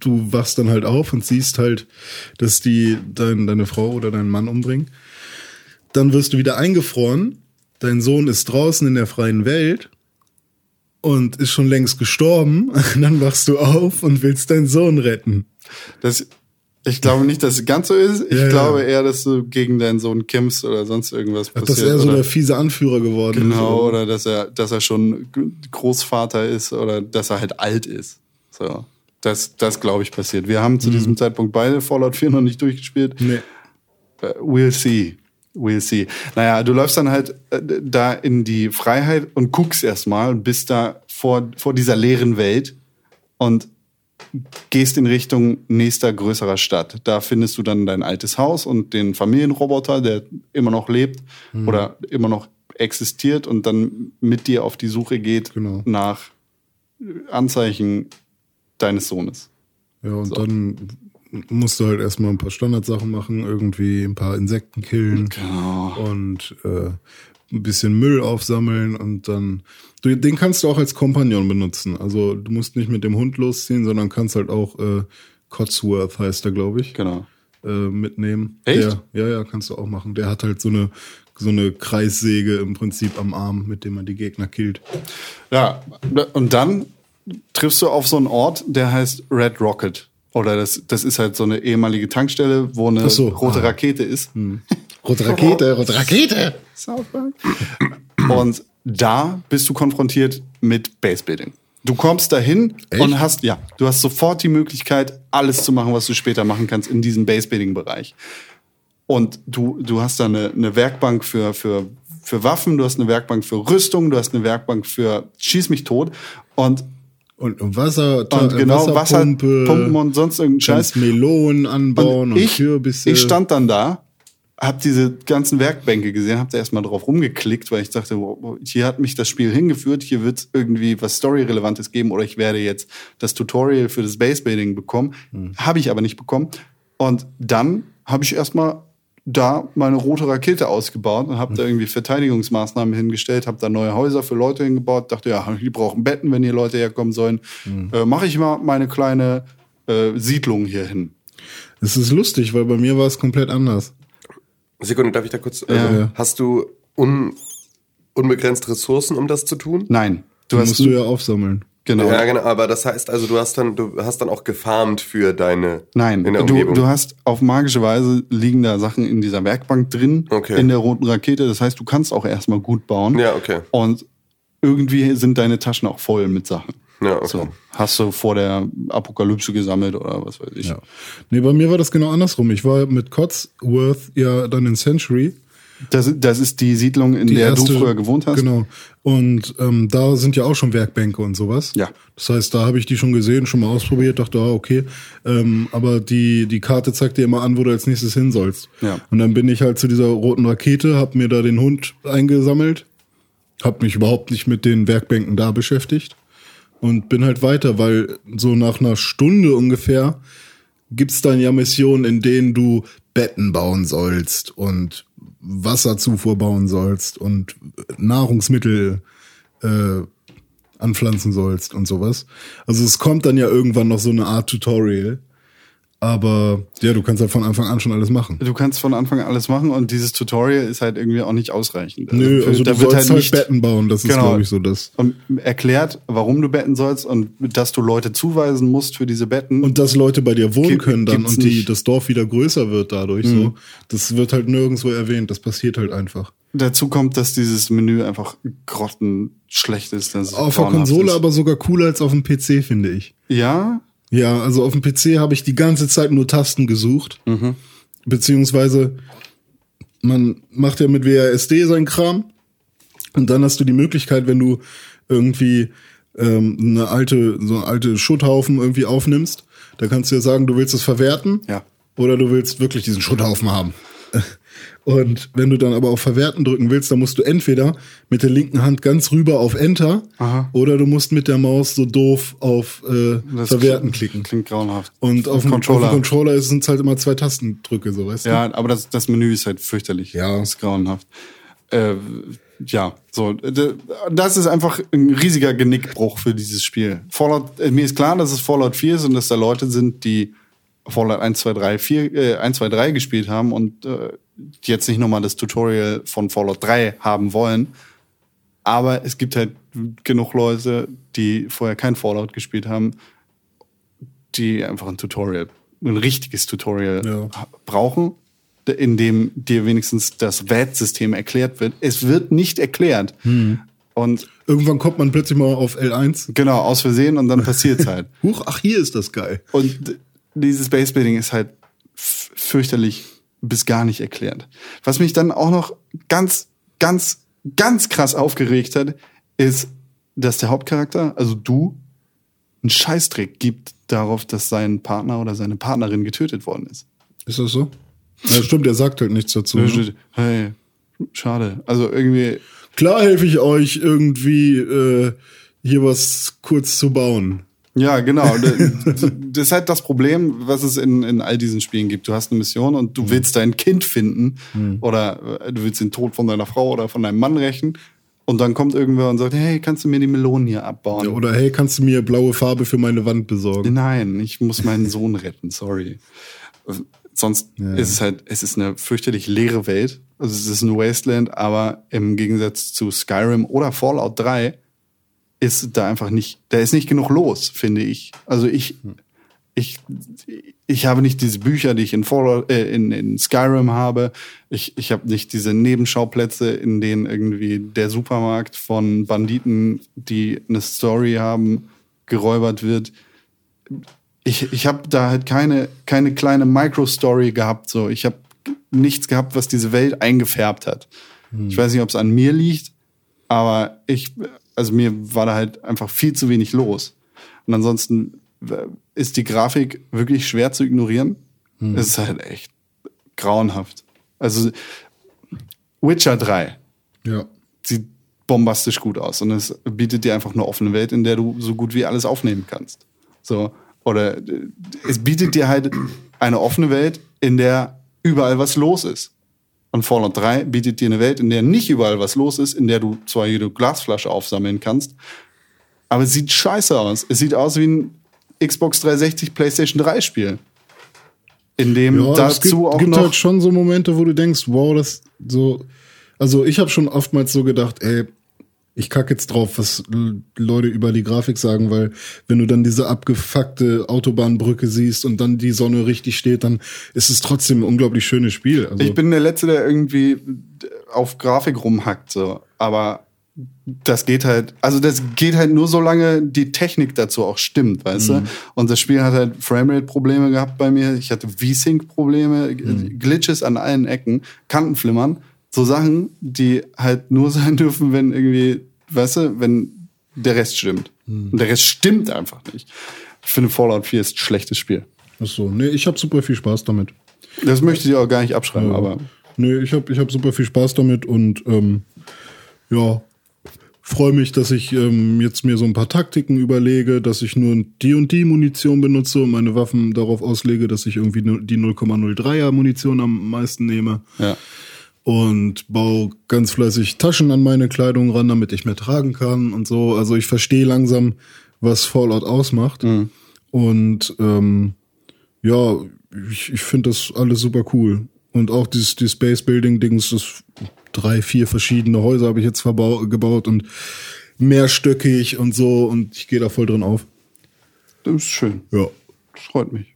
du wachst dann halt auf und siehst halt, dass die dein, deine Frau oder deinen Mann umbringen. Dann wirst du wieder eingefroren. Dein Sohn ist draußen in der freien Welt und ist schon längst gestorben. <laughs> Dann wachst du auf und willst deinen Sohn retten. Das, ich glaube nicht, dass es ganz so ist. Ich Ja, ja. glaube eher, dass du gegen deinen Sohn kämpfst oder sonst irgendwas passiert. dass er so der fiese Anführer geworden genau, ist. oder dass er, dass er schon Großvater ist oder dass er halt alt ist. So. Das, das glaube ich passiert. Wir haben zu diesem Zeitpunkt beide Fallout 4 noch nicht durchgespielt. Nee. Äh, We'll see. We'll see. Naja, du läufst dann halt äh, da in die Freiheit und guckst erstmal und bist da vor, vor dieser leeren Welt und gehst in Richtung nächster größerer Stadt. Da findest du dann dein altes Haus und den Familienroboter, der immer noch lebt oder immer noch existiert und dann mit dir auf die Suche geht Genau. nach Anzeichen deines Sohnes. Ja, und dann musst du halt erstmal ein paar Standardsachen machen, irgendwie ein paar Insekten killen Genau. und äh, ein bisschen Müll aufsammeln und dann. Du, den kannst du auch als Kompagnon benutzen. Also du musst nicht mit dem Hund losziehen, sondern kannst halt auch äh, Cotsworth heißt er, glaube ich, Genau. äh, mitnehmen. Echt? Der, ja, ja, kannst du auch machen. Der hat halt so eine so eine Kreissäge im Prinzip am Arm, mit dem man die Gegner killt. Ja, und dann triffst du auf so einen Ort, der heißt Red Rocket. Oder das, das ist halt so eine ehemalige Tankstelle, wo eine so. rote Ah. Rakete ist. Rote Rakete, rote Rakete! Und da bist du konfrontiert mit Basebuilding. Du kommst dahin Echt? und hast, ja, du hast sofort die Möglichkeit, alles zu machen, was du später machen kannst in diesem Basebuilding-Bereich. Und du, du hast da eine, eine Werkbank für, für, für Waffen, du hast eine Werkbank für Rüstung, du hast eine Werkbank für Schieß mich tot. Und, Und Wasser, und genau, Wasserpumpe, Wasserpumpen und sonst irgendeinen Scheiß. Melonen anbauen und, ich, Kürbisse. ich stand dann da, hab diese ganzen Werkbänke gesehen, hab da erstmal drauf rumgeklickt, weil ich dachte, wow, hier hat mich das Spiel hingeführt, hier wird irgendwie was Story-Relevantes geben oder ich werde jetzt das Tutorial für das Basebuilding bekommen. Hm. Habe ich aber nicht bekommen. Und dann habe ich erstmal da meine rote Rakete ausgebaut und Hm. habe da irgendwie Verteidigungsmaßnahmen hingestellt, habe da neue Häuser für Leute hingebaut, dachte, ja, die brauchen Betten, wenn hier Leute herkommen sollen. Hm. Äh, Mache ich mal meine kleine äh, Siedlung hier hin. Es ist lustig, weil bei mir war es komplett anders. Sekunde, darf ich da kurz? Also, Ja. Hast du un, unbegrenzt Ressourcen, um das zu tun? Nein, Du musst du ja aufsammeln. Genau. Ja, genau, aber das heißt also, du hast dann, du hast dann auch gefarmt für deine Nein, in der du, du hast auf magische Weise liegen da Sachen in dieser Werkbank drin, Okay. in der roten Rakete. Das heißt, du kannst auch erstmal gut bauen. Ja, okay. Und irgendwie sind deine Taschen auch voll mit Sachen. Ja, okay. So, hast du vor der Apokalypse gesammelt oder was weiß ich. Ja. Nee, bei mir war das genau andersrum. Ich war mit Cotsworth ja dann in Century. Das, das ist die Siedlung, in Die der erste- du früher gewohnt hast. Genau. Und ähm, da sind ja auch schon Werkbänke und sowas. Ja. Das heißt, da habe ich die schon gesehen, schon mal ausprobiert, dachte, ah, okay. Ähm, aber die, die Karte zeigt dir immer an, wo du als nächstes hin sollst. Ja. Und dann bin ich halt zu dieser roten Rakete, hab mir da den Hund eingesammelt, hab mich überhaupt nicht mit den Werkbänken da beschäftigt und bin halt weiter, weil so nach einer Stunde ungefähr gibt's dann ja Missionen, in denen du Betten bauen sollst und Wasserzufuhr bauen sollst und Nahrungsmittel äh, anpflanzen sollst und sowas. Also es kommt dann ja irgendwann noch so eine Art Tutorial. Aber ja, du kannst halt von Anfang an schon alles machen. Du kannst von Anfang an alles machen und dieses Tutorial ist halt irgendwie auch nicht ausreichend. Nö, also du da wird sollst halt, nicht- Betten bauen, das ist, Genau. glaube ich, so das. und erklärt, warum du betten sollst und dass du Leute zuweisen musst für diese Betten. Und dass Leute bei dir wohnen können dann und die. Mhm. das Dorf wieder größer wird dadurch so. Das wird halt nirgendwo erwähnt, das passiert halt einfach. Dazu kommt, dass dieses Menü einfach grottenschlecht ist. Auf der Konsole ist. aber sogar cooler als auf dem PC, finde ich. Ja, Ja, also auf dem PC habe ich die ganze Zeit nur Tasten gesucht. Mhm. Beziehungsweise man macht ja mit WASD seinen Kram und dann hast du die Möglichkeit, wenn du irgendwie ähm, eine alte, so eine alte Schutthaufen irgendwie aufnimmst, da kannst du ja sagen, du willst es verwerten Ja. oder du willst wirklich diesen Schutthaufen haben. Und wenn du dann aber auf Verwerten drücken willst, dann musst du entweder mit der linken Hand ganz rüber auf Enter Aha. oder du musst mit der Maus so doof auf äh, Verwerten klingt- klicken. Klingt grauenhaft. Und auf dem Controller. Auf dem Controller sind es halt immer zwei Tastendrücke, so weißt du? Ja, aber das, das Menü ist halt fürchterlich. Ja. Das ist grauenhaft. Äh, ja, so, das ist einfach ein riesiger Genickbruch für dieses Spiel. Fallout, äh, mir ist klar, dass es Fallout 4 ist und dass da Leute sind, die Fallout 1, 2, 3, 4, äh, 1, 2, 3 gespielt haben und äh, jetzt nicht nochmal das Tutorial von Fallout 3 haben wollen. Aber es gibt halt genug Leute, die vorher kein Fallout gespielt haben, die einfach ein Tutorial, ein richtiges Tutorial Ja. brauchen, in dem dir wenigstens das VAT-System erklärt wird. Es wird nicht erklärt. Und Irgendwann kommt man plötzlich mal auf L1. genau, aus Versehen und dann passiert's halt. <laughs> Huch, ach, hier ist das geil. Und dieses Basebuilding ist halt fürchterlich bis gar nicht erklärt. Was mich dann auch noch ganz, ganz, ganz krass aufgeregt hat, ist, dass der Hauptcharakter, also du, einen Scheißdreck gibt darauf, dass sein Partner oder seine Partnerin getötet worden ist. Ist das so? Ja, stimmt, er sagt halt nichts dazu. Da Ne? Hey, schade. Also irgendwie, Klar helfe ich euch irgendwie äh, hier was kurz zu bauen. Ja, genau. <laughs> Das ist halt das Problem, was es in, in all diesen Spielen gibt. Du hast eine Mission und du willst dein Kind finden oder äh, du willst den Tod von deiner Frau oder von deinem Mann rächen. Und dann kommt irgendwer und sagt, hey, kannst du mir die Melonen hier abbauen? Ja, oder hey, kannst du mir blaue Farbe für meine Wand besorgen? Nein, ich muss meinen <laughs> Sohn retten, sorry. Sonst ist es halt, es ist eine fürchterlich leere Welt. Also es ist ein Wasteland, aber im Gegensatz zu Skyrim oder Fallout 3 ist da einfach nicht, da ist nicht genug los, finde ich. Also ich, ich, ich habe nicht diese Bücher, die ich in, Fallout, äh, in, in Skyrim habe. Ich, ich habe nicht diese Nebenschauplätze, in denen irgendwie der Supermarkt von Banditen, die eine Story haben, geräubert wird ich, ich habe da halt keine, keine kleine Micro-Story gehabt. So. Ich habe nichts gehabt, was diese Welt eingefärbt hat. Ich weiß nicht, ob es an mir liegt, aber ich, also mir war da halt einfach viel zu wenig los. Und ansonsten äh, ist die Grafik wirklich schwer zu ignorieren. Es ist halt echt grauenhaft. Also Witcher 3 Ja. sieht bombastisch gut aus und es bietet dir einfach eine offene Welt, in der du so gut wie alles aufnehmen kannst. So oder äh, es bietet dir halt eine offene Welt, in der überall was los ist. Und Fallout 3 bietet dir eine Welt, in der nicht überall was los ist, in der du zwar jede Glasflasche aufsammeln kannst, aber es sieht scheiße aus. Es sieht aus wie ein Xbox 360 PlayStation 3 Spiel. In dem Ja, dazu es gibt, auch gibt noch halt schon so Momente, wo du denkst, wow, das so. Also ich habe schon oftmals so gedacht, ey, ich kacke jetzt drauf, was Leute über die Grafik sagen, weil wenn du dann diese abgefuckte Autobahnbrücke siehst und dann die Sonne richtig steht, dann ist es trotzdem ein unglaublich schönes Spiel. Also, Ich bin der Letzte, der irgendwie auf Grafik rumhackt, so. Aber das geht halt, also das geht halt nur solange die Technik dazu auch stimmt, weißt du? Und das Spiel hat halt Framerate-Probleme gehabt bei mir. Ich hatte V-Sync-Probleme, Glitches an allen Ecken, Kantenflimmern. So Sachen, die halt nur <laughs> sein dürfen, wenn irgendwie, weißt du, wenn der Rest stimmt. Und der Rest stimmt einfach nicht. Ich finde Fallout 4 ist ein schlechtes Spiel. ach so, nee, ich habe super viel Spaß damit. Das möchte ich auch gar nicht abschreiben, aber Nee, ich habe ich hab super viel Spaß damit und ähm, ja, freue mich, dass ich ähm, jetzt mir so ein paar Taktiken überlege, dass ich nur die und die Munition benutze und meine Waffen darauf auslege, dass ich irgendwie die 0,03er Munition am meisten nehme. ja. Und baue ganz fleißig Taschen an meine Kleidung ran, damit ich mehr tragen kann und so. Also ich verstehe langsam, was Fallout ausmacht. Und ähm, ja, ich, ich finde das alles super cool. Und auch dieses, die Space Building Dings, das drei, vier verschiedene Häuser habe ich jetzt gebaut und mehrstöckig und so und ich gehe da voll drin auf. Das ist schön. Ja. Das freut mich.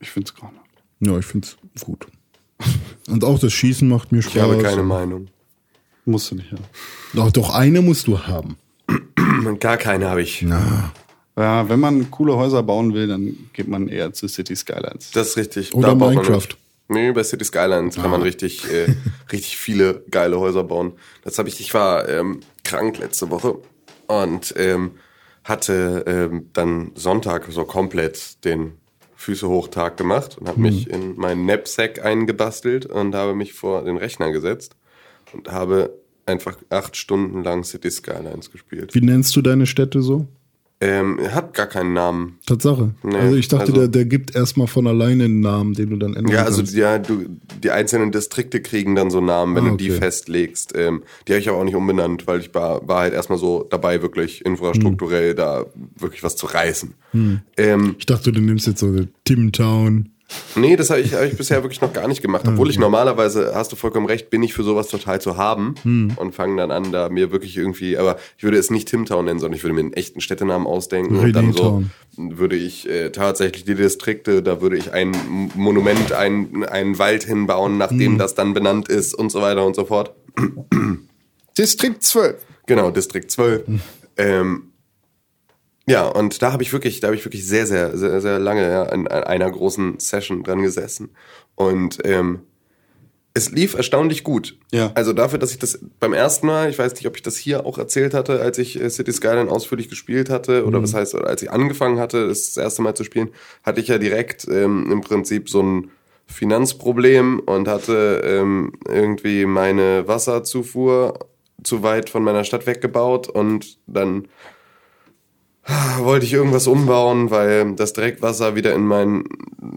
Ich finde es grauenhaft. Ja, ich find's gut. <laughs> Und auch das Schießen macht mir Spaß. Ich habe keine Meinung. Musst du nicht haben. Doch, doch eine musst du haben. Gar keine habe ich. Na. Ja, wenn man coole Häuser bauen will, dann geht man eher zu City Skylines. Das ist richtig. Oder Da Minecraft. Nee, bei City Skylines kann man richtig, äh, <laughs> richtig viele geile Häuser bauen. Das habe ich, ich war ähm, krank letzte Woche und ähm, hatte ähm, dann Sonntag so komplett den Füße hoch Tag gemacht und habe mich in meinen Knapsack eingebastelt und habe mich vor den Rechner gesetzt und habe einfach acht Stunden lang City Skylines gespielt. Wie nennst du deine Städte so? Ähm, er hat gar keinen Namen. Tatsache. Nee, also ich dachte, also- der, der gibt erstmal von alleine einen Namen, den du dann ändern Ja, also kannst. ja, du, die einzelnen Distrikte kriegen dann so Namen, wenn Ah, du die okay. festlegst. Ähm, die habe ich aber auch nicht umbenannt, weil ich war, war halt erstmal so dabei, wirklich infrastrukturell da wirklich was zu reißen. Ähm, Ich dachte, du nimmst jetzt so Timtown. Nee, das habe ich, hab ich bisher wirklich noch gar nicht gemacht. Obwohl ich normalerweise, hast du vollkommen recht, bin ich für sowas total zu haben und fange dann an, da mir wirklich irgendwie, aber ich würde es nicht Timtown nennen, sondern ich würde mir einen echten Städtenamen ausdenken und dann so würde ich äh, tatsächlich die Distrikte, da würde ich ein Monument, ein, einen Wald hinbauen, nachdem das dann benannt ist und so weiter und so fort. Distrikt 12. Genau, Distrikt 12. Ähm, ja, und da habe ich wirklich, da habe ich wirklich sehr, sehr, sehr, sehr lange ja, an, an einer großen Session dran gesessen. Und ähm, es lief erstaunlich gut. Ja. Also dafür, dass ich das beim ersten Mal, ich weiß nicht, ob ich das hier auch erzählt hatte, als ich äh, City Skyline ausführlich gespielt hatte, oder was heißt, als ich angefangen hatte, das, das erste Mal zu spielen, hatte ich ja direkt ähm, im Prinzip so ein Finanzproblem und hatte ähm, irgendwie meine Wasserzufuhr zu weit von meiner Stadt weggebaut und dann wollte ich irgendwas umbauen, weil das Dreckwasser wieder in mein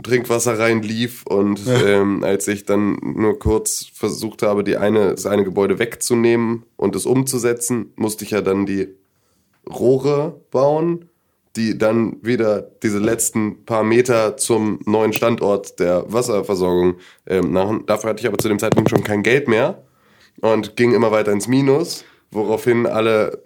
Trinkwasser reinlief und ähm, als ich dann nur kurz versucht habe, die eine, das eine Gebäude wegzunehmen und es umzusetzen, musste ich ja dann die Rohre bauen, die dann wieder diese letzten paar Meter zum neuen Standort der Wasserversorgung ähm, machen. Dafür hatte ich aber zu dem Zeitpunkt schon kein Geld mehr und ging immer weiter ins Minus, woraufhin alle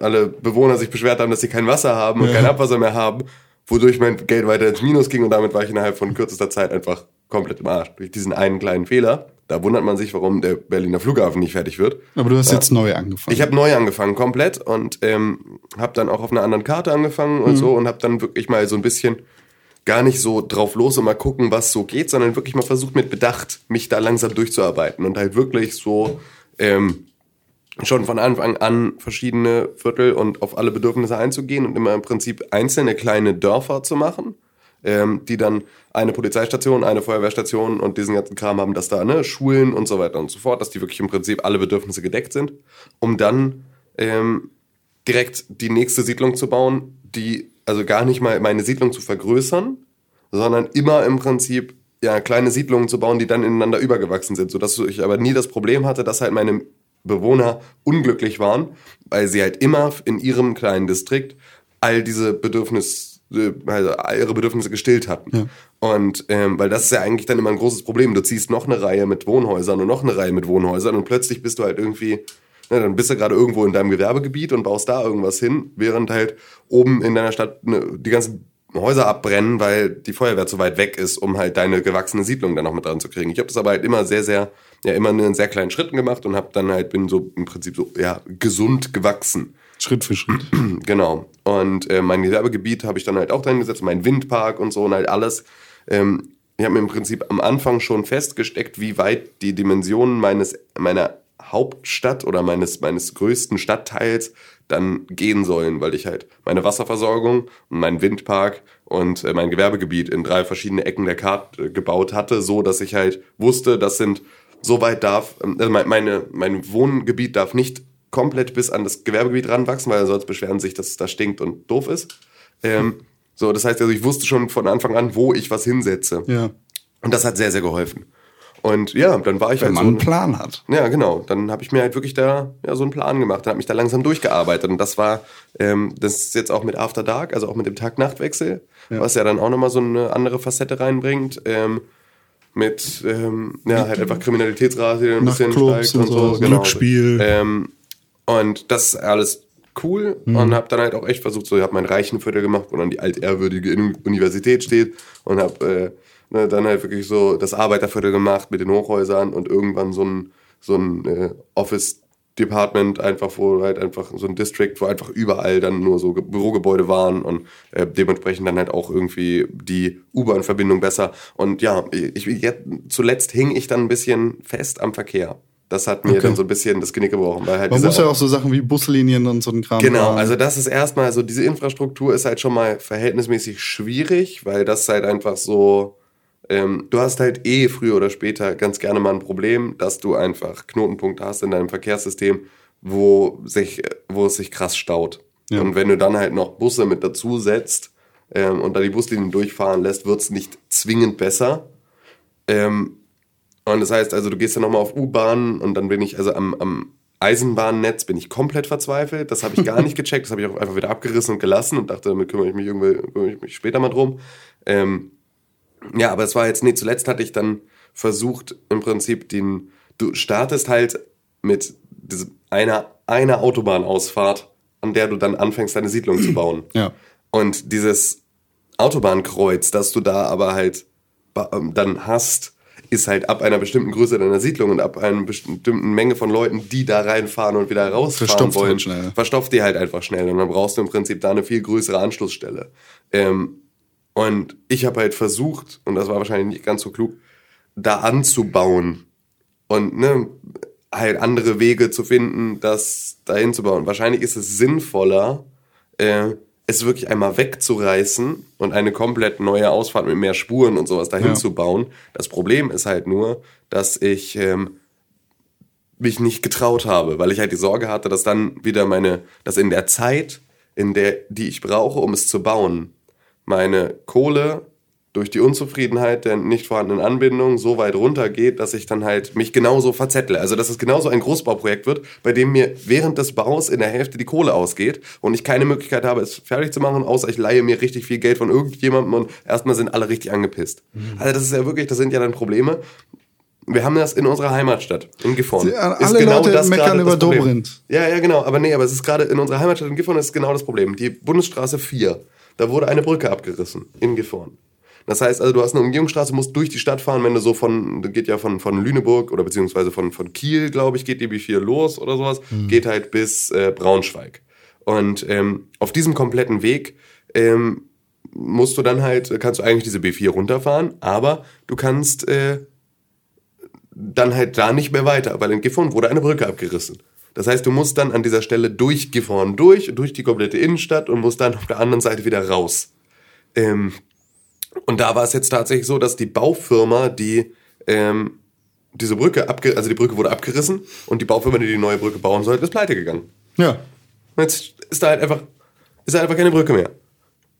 alle Bewohner sich beschwert haben, dass sie kein Wasser haben und kein Abwasser mehr haben, wodurch mein Geld weiter ins Minus ging und damit war ich innerhalb von kürzester Zeit einfach komplett im Arsch. Durch diesen einen kleinen Fehler. Da wundert man sich, warum der Berliner Flughafen nicht fertig wird. Aber du hast jetzt neu angefangen. Ich habe neu angefangen, komplett und ähm, habe dann auch auf einer anderen Karte angefangen und so und habe dann wirklich mal so ein bisschen gar nicht so drauf los und mal gucken, was so geht, sondern wirklich mal versucht mit Bedacht mich da langsam durchzuarbeiten und halt wirklich so ähm, schon von Anfang an verschiedene Viertel und auf alle Bedürfnisse einzugehen und immer im Prinzip einzelne kleine Dörfer zu machen, ähm, die dann eine Polizeistation, eine Feuerwehrstation und diesen ganzen Kram haben, dass da ne, Schulen und so weiter und so fort, dass die wirklich im Prinzip alle Bedürfnisse gedeckt sind, um dann ähm, direkt die nächste Siedlung zu bauen, die also gar nicht mal meine Siedlung zu vergrößern, sondern immer im Prinzip ja kleine Siedlungen zu bauen, die dann ineinander übergewachsen sind, sodass ich aber nie das Problem hatte, dass halt meine Bewohner unglücklich waren, weil sie halt immer in ihrem kleinen Distrikt all diese Bedürfnisse, also all ihre Bedürfnisse gestillt hatten. Und ähm, weil das ist ja eigentlich dann immer ein großes Problem. Du ziehst noch eine Reihe mit Wohnhäusern und noch eine Reihe mit Wohnhäusern und plötzlich bist du halt irgendwie, ne, dann bist du gerade irgendwo in deinem Gewerbegebiet und baust da irgendwas hin, während halt oben in deiner Stadt ne, die ganzen Häuser abbrennen, weil die Feuerwehr zu weit weg ist, um halt deine gewachsene Siedlung dann noch mit dran zu kriegen. Ich habe das aber halt immer sehr, sehr, ja, immer in sehr kleinen Schritten gemacht und habe dann halt, bin so im Prinzip so, ja, gesund gewachsen. Schritt für Schritt. <clears throat> Genau. Und äh, mein Gewerbegebiet habe ich dann halt auch dahin gesetzt, mein Windpark und so und halt alles. Ähm, ich habe mir im Prinzip am Anfang schon festgesteckt, wie weit die Dimensionen meines, meiner Hauptstadt oder meines, meines größten Stadtteils dann gehen sollen, weil ich halt meine Wasserversorgung und meinen Windpark und äh, mein Gewerbegebiet in drei verschiedene Ecken der Karte äh, gebaut hatte, so dass ich halt wusste, das sind so weit darf, ähm, also mein, meine, mein Wohngebiet darf nicht komplett bis an das Gewerbegebiet ranwachsen, weil sonst beschweren sich, dass es da stinkt und doof ist. Ähm, so, das heißt also, ich wusste schon von Anfang an, wo ich was hinsetze. Ja. Und das hat sehr, sehr geholfen. Und ja, dann war ich Wenn halt man so. einen Plan hat. Ja, genau. Dann habe ich mir halt wirklich da ja, so einen Plan gemacht und habe mich da langsam durchgearbeitet. Und das war, ähm, das ist jetzt auch mit After Dark, also auch mit dem Tag-Nacht-Wechsel, was ja dann auch nochmal so eine andere Facette reinbringt. Ähm, mit ähm, ja, halt einfach Kriminalitätsrate, die ein bisschen steigt und so. so, Genau. Glücksspiel. Ähm, und das ist alles cool und habe dann halt auch echt versucht, so ich habe mein Reichenviertel gemacht, wo dann die altehrwürdige Universität steht und habe äh, ne, dann halt wirklich so das Arbeiterviertel gemacht mit den Hochhäusern und irgendwann so ein so ein äh, Office Department einfach, wo halt einfach so ein District, wo einfach überall dann nur so Ge- Bürogebäude waren und äh, dementsprechend dann halt auch irgendwie die U-Bahn-Verbindung besser. Und ja, ich, jetzt, zuletzt hing ich dann ein bisschen fest am Verkehr. Das hat mir Okay. dann so ein bisschen das Genick gebrochen. Weil halt Man muss ja auch so Sachen wie Buslinien und so ein Kram. Genau, planen. also das ist erstmal so, diese Infrastruktur ist halt schon mal verhältnismäßig schwierig, weil das halt einfach so, ähm, du hast halt eh früher oder später ganz gerne mal ein Problem, dass du einfach Knotenpunkte hast in deinem Verkehrssystem, wo sich, wo es sich krass staut. Ja. Und wenn du dann halt noch Busse mit dazu setzt ähm, und da die Buslinien durchfahren lässt, wird's nicht zwingend besser. Ähm, Und das heißt also, du gehst dann nochmal auf U-Bahn und dann bin ich, also am, am Eisenbahnnetz bin ich komplett verzweifelt. Das habe ich gar nicht <laughs> gecheckt. Das habe ich auch einfach wieder abgerissen und gelassen und dachte, damit kümmere ich mich irgendwie kümmere ich mich später mal drum. Ähm, ja, aber es war jetzt, nee, zuletzt hatte ich dann versucht, im Prinzip den, du startest halt mit einer, einer Autobahnausfahrt, an der du dann anfängst, deine Siedlung zu bauen. <clears throat> Ja. Und dieses Autobahnkreuz, das du da aber halt ähm, dann hast, ist halt ab einer bestimmten Größe deiner Siedlung und ab einer bestimmten Menge von Leuten, die da reinfahren und wieder rausfahren Verstopft wollen, halt schnell. verstopft die halt einfach schnell. Und dann brauchst du im Prinzip da eine viel größere Anschlussstelle. Ähm, und ich habe halt versucht, und das war wahrscheinlich nicht ganz so klug, da anzubauen und ne, halt andere Wege zu finden, das dahin zu bauen. Wahrscheinlich ist es sinnvoller, äh, es wirklich einmal wegzureißen und eine komplett neue Ausfahrt mit mehr Spuren und sowas dahin Ja. zu bauen. Das Problem ist halt nur, dass ich ähm, mich nicht getraut habe, weil ich halt die Sorge hatte, dass dann wieder meine, dass in der Zeit, in der, die ich brauche, um es zu bauen, meine Kohle durch die Unzufriedenheit der nicht vorhandenen Anbindung so weit runtergeht, dass ich dann halt mich genauso verzettle. Also dass es genauso ein Großbauprojekt wird, bei dem mir während des Baus in der Hälfte die Kohle ausgeht und ich keine Möglichkeit habe, es fertig zu machen, außer ich leihe mir richtig viel Geld von irgendjemandem und erstmal sind alle richtig angepisst. Also das ist ja wirklich, das sind ja dann Probleme. Wir haben das in unserer Heimatstadt, in Gifhorn. Sie- alle Leute meckern gerade über das Problem. Dobrindt. Ja, ja, genau. Aber nee, aber es ist gerade in unserer Heimatstadt in Gifhorn ist genau das Problem. Die Bundesstraße 4, da wurde eine Brücke abgerissen in Gifhorn. Das heißt also, du hast eine Umgehungsstraße, musst durch die Stadt fahren, wenn du so von, geht ja von, von Lüneburg oder beziehungsweise von, von Kiel, glaube ich, geht die B4 los oder sowas, geht halt bis äh, Braunschweig. Und ähm, auf diesem kompletten Weg ähm, musst du dann halt, kannst du eigentlich diese B4 runterfahren, aber du kannst äh, dann halt da nicht mehr weiter, weil in Gifhorn wurde eine Brücke abgerissen. Das heißt, du musst dann an dieser Stelle durch Gifhorn durch, durch die komplette Innenstadt und musst dann auf der anderen Seite wieder raus. Ähm, und da war es jetzt tatsächlich so, dass die Baufirma, die ähm, diese Brücke abge also die Brücke wurde abgerissen und die Baufirma, die die neue Brücke bauen sollte, ist pleite gegangen. Ja. Und jetzt ist da halt einfach, ist da einfach keine Brücke mehr.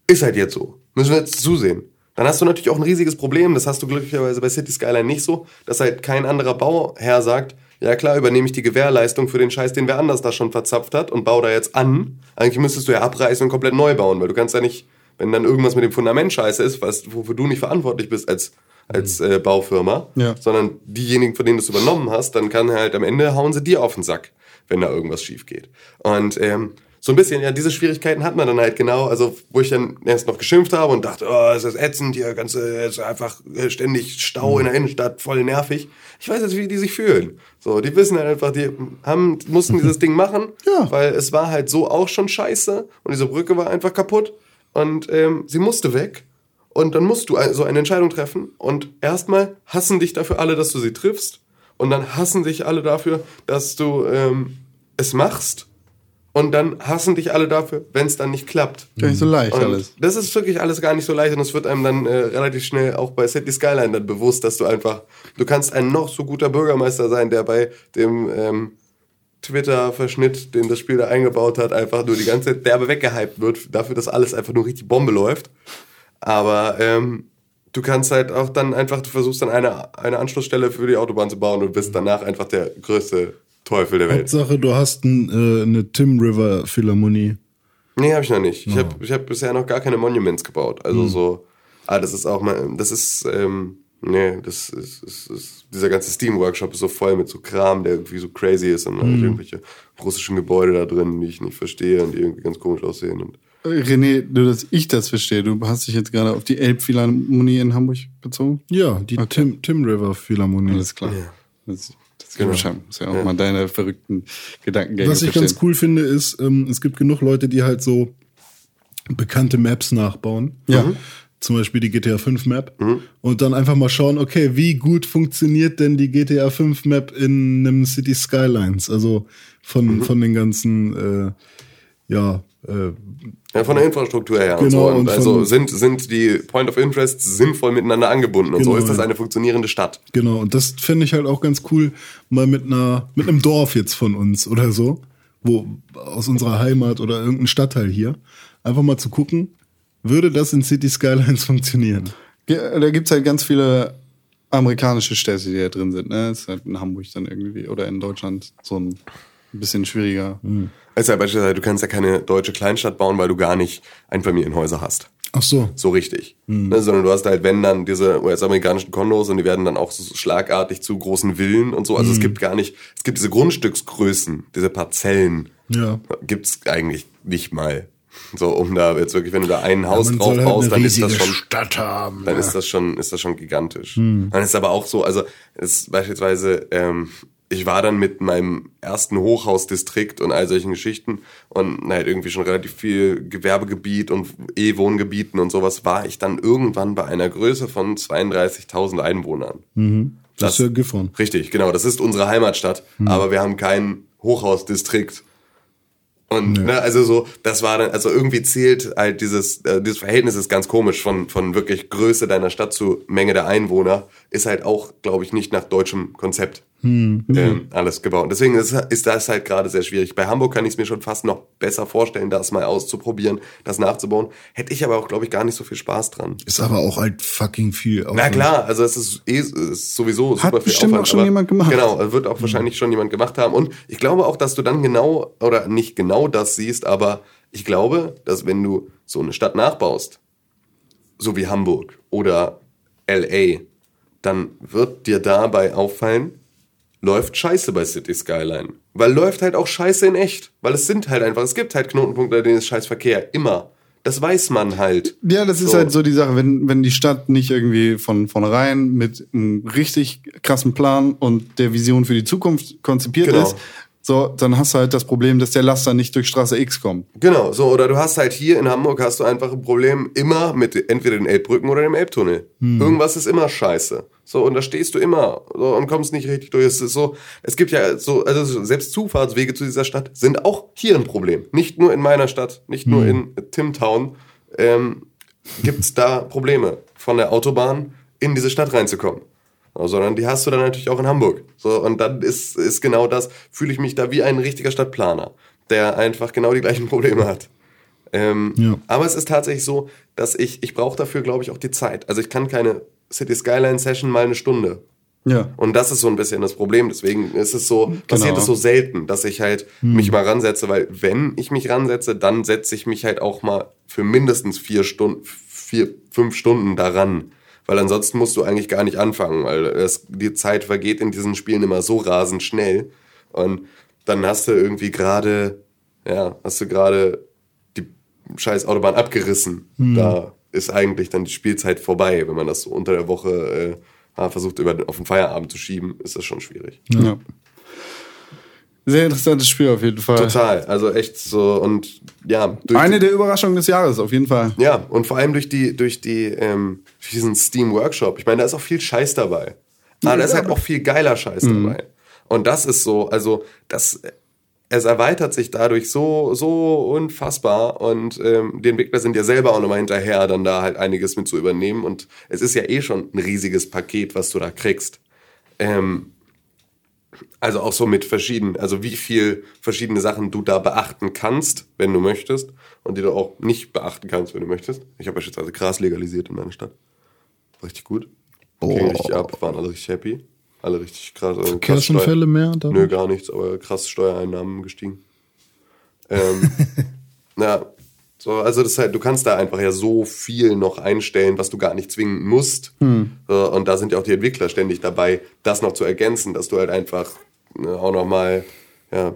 Ist halt jetzt so. Müssen wir jetzt zusehen. Dann hast du natürlich auch ein riesiges Problem, das hast du glücklicherweise bei City Skyline nicht so, dass halt kein anderer Bauherr sagt, ja klar, übernehme ich die Gewährleistung für den Scheiß, den wer anders da schon verzapft hat und baue da jetzt an. Eigentlich müsstest du ja abreißen und komplett neu bauen, weil du kannst ja nicht, wenn dann irgendwas mit dem Fundament scheiße ist, was, wofür du nicht verantwortlich bist als, als äh, Baufirma, Ja. sondern diejenigen, von denen du es übernommen hast, dann kann halt am Ende hauen sie dir auf den Sack, wenn da irgendwas schief geht. Und ähm, so ein bisschen, ja, diese Schwierigkeiten hat man dann halt genau, also wo ich dann erst noch geschimpft habe und dachte, oh, ist das ätzend, hier ganze, ist einfach äh, ständig Stau in der Innenstadt, voll nervig. Ich weiß jetzt, wie die sich fühlen. So, die wissen halt einfach, die haben, mussten dieses Ding machen, <laughs> Ja. weil es war halt so auch schon scheiße und diese Brücke war einfach kaputt und ähm, sie musste weg. Und dann musst du so eine Entscheidung treffen. Und erstmal hassen dich dafür alle, dass du sie triffst. Und dann hassen dich alle dafür, dass du ähm, es machst. Und dann hassen dich alle dafür, wenn es dann nicht klappt. Gar nicht so leicht Und alles. Das ist wirklich alles gar nicht so leicht und es wird einem dann äh, relativ schnell auch bei City Skyline dann bewusst, dass du einfach, du kannst ein noch so guter Bürgermeister sein, der bei dem ähm, Twitter-Verschnitt, den das Spiel da eingebaut hat, einfach nur die ganze Zeit derbe weggehypt wird, dafür, dass alles einfach nur richtig Bombe läuft. Aber ähm, du kannst halt auch dann einfach, du versuchst dann eine, eine Anschlussstelle für die Autobahn zu bauen und bist danach einfach der größte Teufel der Welt. Hauptsache, du hast ein, äh, eine Tim River Philharmonie. Nee, habe ich noch nicht. Ich habe ich hab bisher noch gar keine Monuments gebaut. Also so, ah, das ist auch mal, das ist, ähm, nee, das ist, ist, ist dieser ganze Steam-Workshop ist so voll mit so Kram, der irgendwie so crazy ist und halt irgendwelche russischen Gebäude da drin, die ich nicht verstehe und die irgendwie ganz komisch aussehen. Und René, du, dass ich das verstehe. Du hast dich jetzt gerade auf die Elbphilharmonie in Hamburg bezogen. Ja, die Tim, Tim River Philharmonie. Alles klar. Das, das Genau. genau. muss ja auch mal deine verrückten Gedankengänge Was ich verstehen. ganz cool finde, ist, ähm, es gibt genug Leute, die halt so bekannte Maps nachbauen. Ja. Zum Beispiel die GTA 5 Map. Und dann einfach mal schauen, okay, wie gut funktioniert denn die GTA 5 Map in einem City Skylines? Also von, von den ganzen, äh, ja, äh, ja, von der Infrastruktur her und Genau, so. Und und also sind, sind die Point of Interest sinnvoll miteinander angebunden und so Genau, ist das eine funktionierende Stadt. Genau, und das fände ich halt auch ganz cool, mal mit einer, mit einem Dorf jetzt von uns oder so, wo aus unserer Heimat oder irgendein Stadtteil hier, einfach mal zu gucken, würde das in City Skylines <laughs> funktionieren? Da gibt's halt ganz viele amerikanische Städte, die da drin sind. Ne? Ist halt in Hamburg dann irgendwie oder in Deutschland so ein bisschen schwieriger. Also beispielsweise, du kannst ja keine deutsche Kleinstadt bauen, weil du gar nicht Einfamilienhäuser hast. Ach so. So richtig. Ne, sondern du hast halt, wenn dann diese US-amerikanischen Kondos und die werden dann auch so schlagartig zu großen Villen und so. Also es gibt gar nicht, es gibt diese Grundstücksgrößen, diese Parzellen. Ja. Gibt's eigentlich nicht mal. So, um da jetzt wirklich, wenn du da ein Haus Man drauf halt baust, dann ist das schon, Stadt haben. dann ist das schon, ist das schon gigantisch. Hm. Dann ist aber auch so, also ist beispielsweise, ähm, ich war dann mit meinem ersten Hochhausdistrikt und all solchen Geschichten und halt irgendwie schon relativ viel Gewerbegebiet und E-Wohngebieten und sowas war ich dann irgendwann bei einer Größe von 32.000 Einwohnern. Das ist ja Gifhorn. Richtig, genau. Das ist unsere Heimatstadt, aber wir haben keinen Hochhausdistrikt. Und ne, also so, das war dann, also irgendwie zählt halt dieses, äh, dieses Verhältnis ist ganz komisch von, von wirklich Größe deiner Stadt zu Menge der Einwohner, ist halt auch, glaube ich, nicht nach deutschem Konzept ähm, alles gebaut. Und deswegen ist, ist das halt gerade sehr schwierig. Bei Hamburg kann ich es mir schon fast noch besser vorstellen, das mal auszuprobieren, das nachzubauen. Hätte ich aber auch, glaube ich, gar nicht so viel Spaß dran. Ist aber auch halt fucking viel. Na Aufwand. klar, also es ist, eh, ist sowieso Hat super viel bestimmt Aufwand, auch schon jemand gemacht. Genau, wird auch wahrscheinlich schon jemand gemacht haben. Und ich glaube auch, dass du dann genau, oder nicht genau das siehst, aber ich glaube, dass wenn du so eine Stadt nachbaust, so wie Hamburg oder LA, dann wird dir dabei auffallen, läuft scheiße bei City Skyline. Weil läuft halt auch scheiße in echt. Weil es sind halt einfach, es gibt halt Knotenpunkte, an denen ist scheiß Verkehr. Immer. Das weiß man halt. Ja, das ist So. halt so die Sache, wenn, wenn die Stadt nicht irgendwie von vornherein mit einem richtig krassen Plan und der Vision für die Zukunft konzipiert Genau. ist, so, dann hast du halt das Problem, dass der Laster nicht durch Straße X kommt. Genau, so, oder du hast halt hier in Hamburg hast du einfach ein Problem immer mit entweder den Elbbrücken oder dem Elbtunnel. Irgendwas ist immer scheiße. So, und da stehst du immer so, und kommst nicht richtig durch. Es ist so, es gibt ja so, also selbst Zufahrtswege zu dieser Stadt sind auch hier ein Problem. Nicht nur in meiner Stadt, nicht nur in Timtown, ähm, gibt's da Probleme von der Autobahn in diese Stadt reinzukommen. Sondern die hast du dann natürlich auch in Hamburg. So, und dann ist, ist genau das, fühle ich mich da wie ein richtiger Stadtplaner, der einfach genau die gleichen <laughs> Probleme hat. Ähm, Ja. Aber es ist tatsächlich so, dass ich, ich brauche dafür, glaube ich, auch die Zeit. Also ich kann keine City Skyline Session mal eine Stunde. Ja. Und das ist so ein bisschen das Problem. Deswegen ist es so, passiert Genau. es so selten, dass ich halt mich mal ransetze, weil wenn ich mich ransetze, dann setze ich mich halt auch mal für mindestens vier Stunden, vier, fünf Stunden daran. Weil ansonsten musst du eigentlich gar nicht anfangen, weil es, die Zeit vergeht in diesen Spielen immer so rasend schnell. Und dann hast du irgendwie gerade, ja, hast du gerade die scheiß Autobahn abgerissen. Da ist eigentlich dann die Spielzeit vorbei. Wenn man das so unter der Woche äh, versucht, über, auf den Feierabend zu schieben, ist das schon schwierig. ja. Sehr interessantes Spiel auf jeden Fall. Total. Also echt so und ja, Eine die, der Überraschungen des Jahres, auf jeden Fall. ja, und vor allem durch die, durch die, ähm, durch diesen Steam Workshop. Ich meine, da ist auch viel Scheiß dabei. Aber da ist halt auch viel geiler Scheiß dabei. Und das ist so, also das, es erweitert sich dadurch so, so unfassbar und ähm, die Entwickler sind ja selber auch nochmal hinterher, dann da halt einiges mit zu übernehmen und es ist ja eh schon ein riesiges Paket, was du da kriegst. Ähm, also auch so mit verschiedenen, also wie viel verschiedene Sachen du da beachten kannst, wenn du möchtest, und die du auch nicht beachten kannst, wenn du möchtest. Ich habe beispielsweise Gras legalisiert in meiner Stadt. Richtig gut. Ging richtig ab, waren alle richtig happy. Alle richtig krass. Also Verkehrsunfälle mehr? dadurch? Nö, gar nichts, aber krass Steuereinnahmen gestiegen. Ähm, <laughs> ja, so, also das halt, du kannst da einfach ja so viel noch einstellen, was du gar nicht zwingen musst. So, und da sind ja auch die Entwickler ständig dabei, das noch zu ergänzen, dass du halt einfach ne, auch nochmal ja,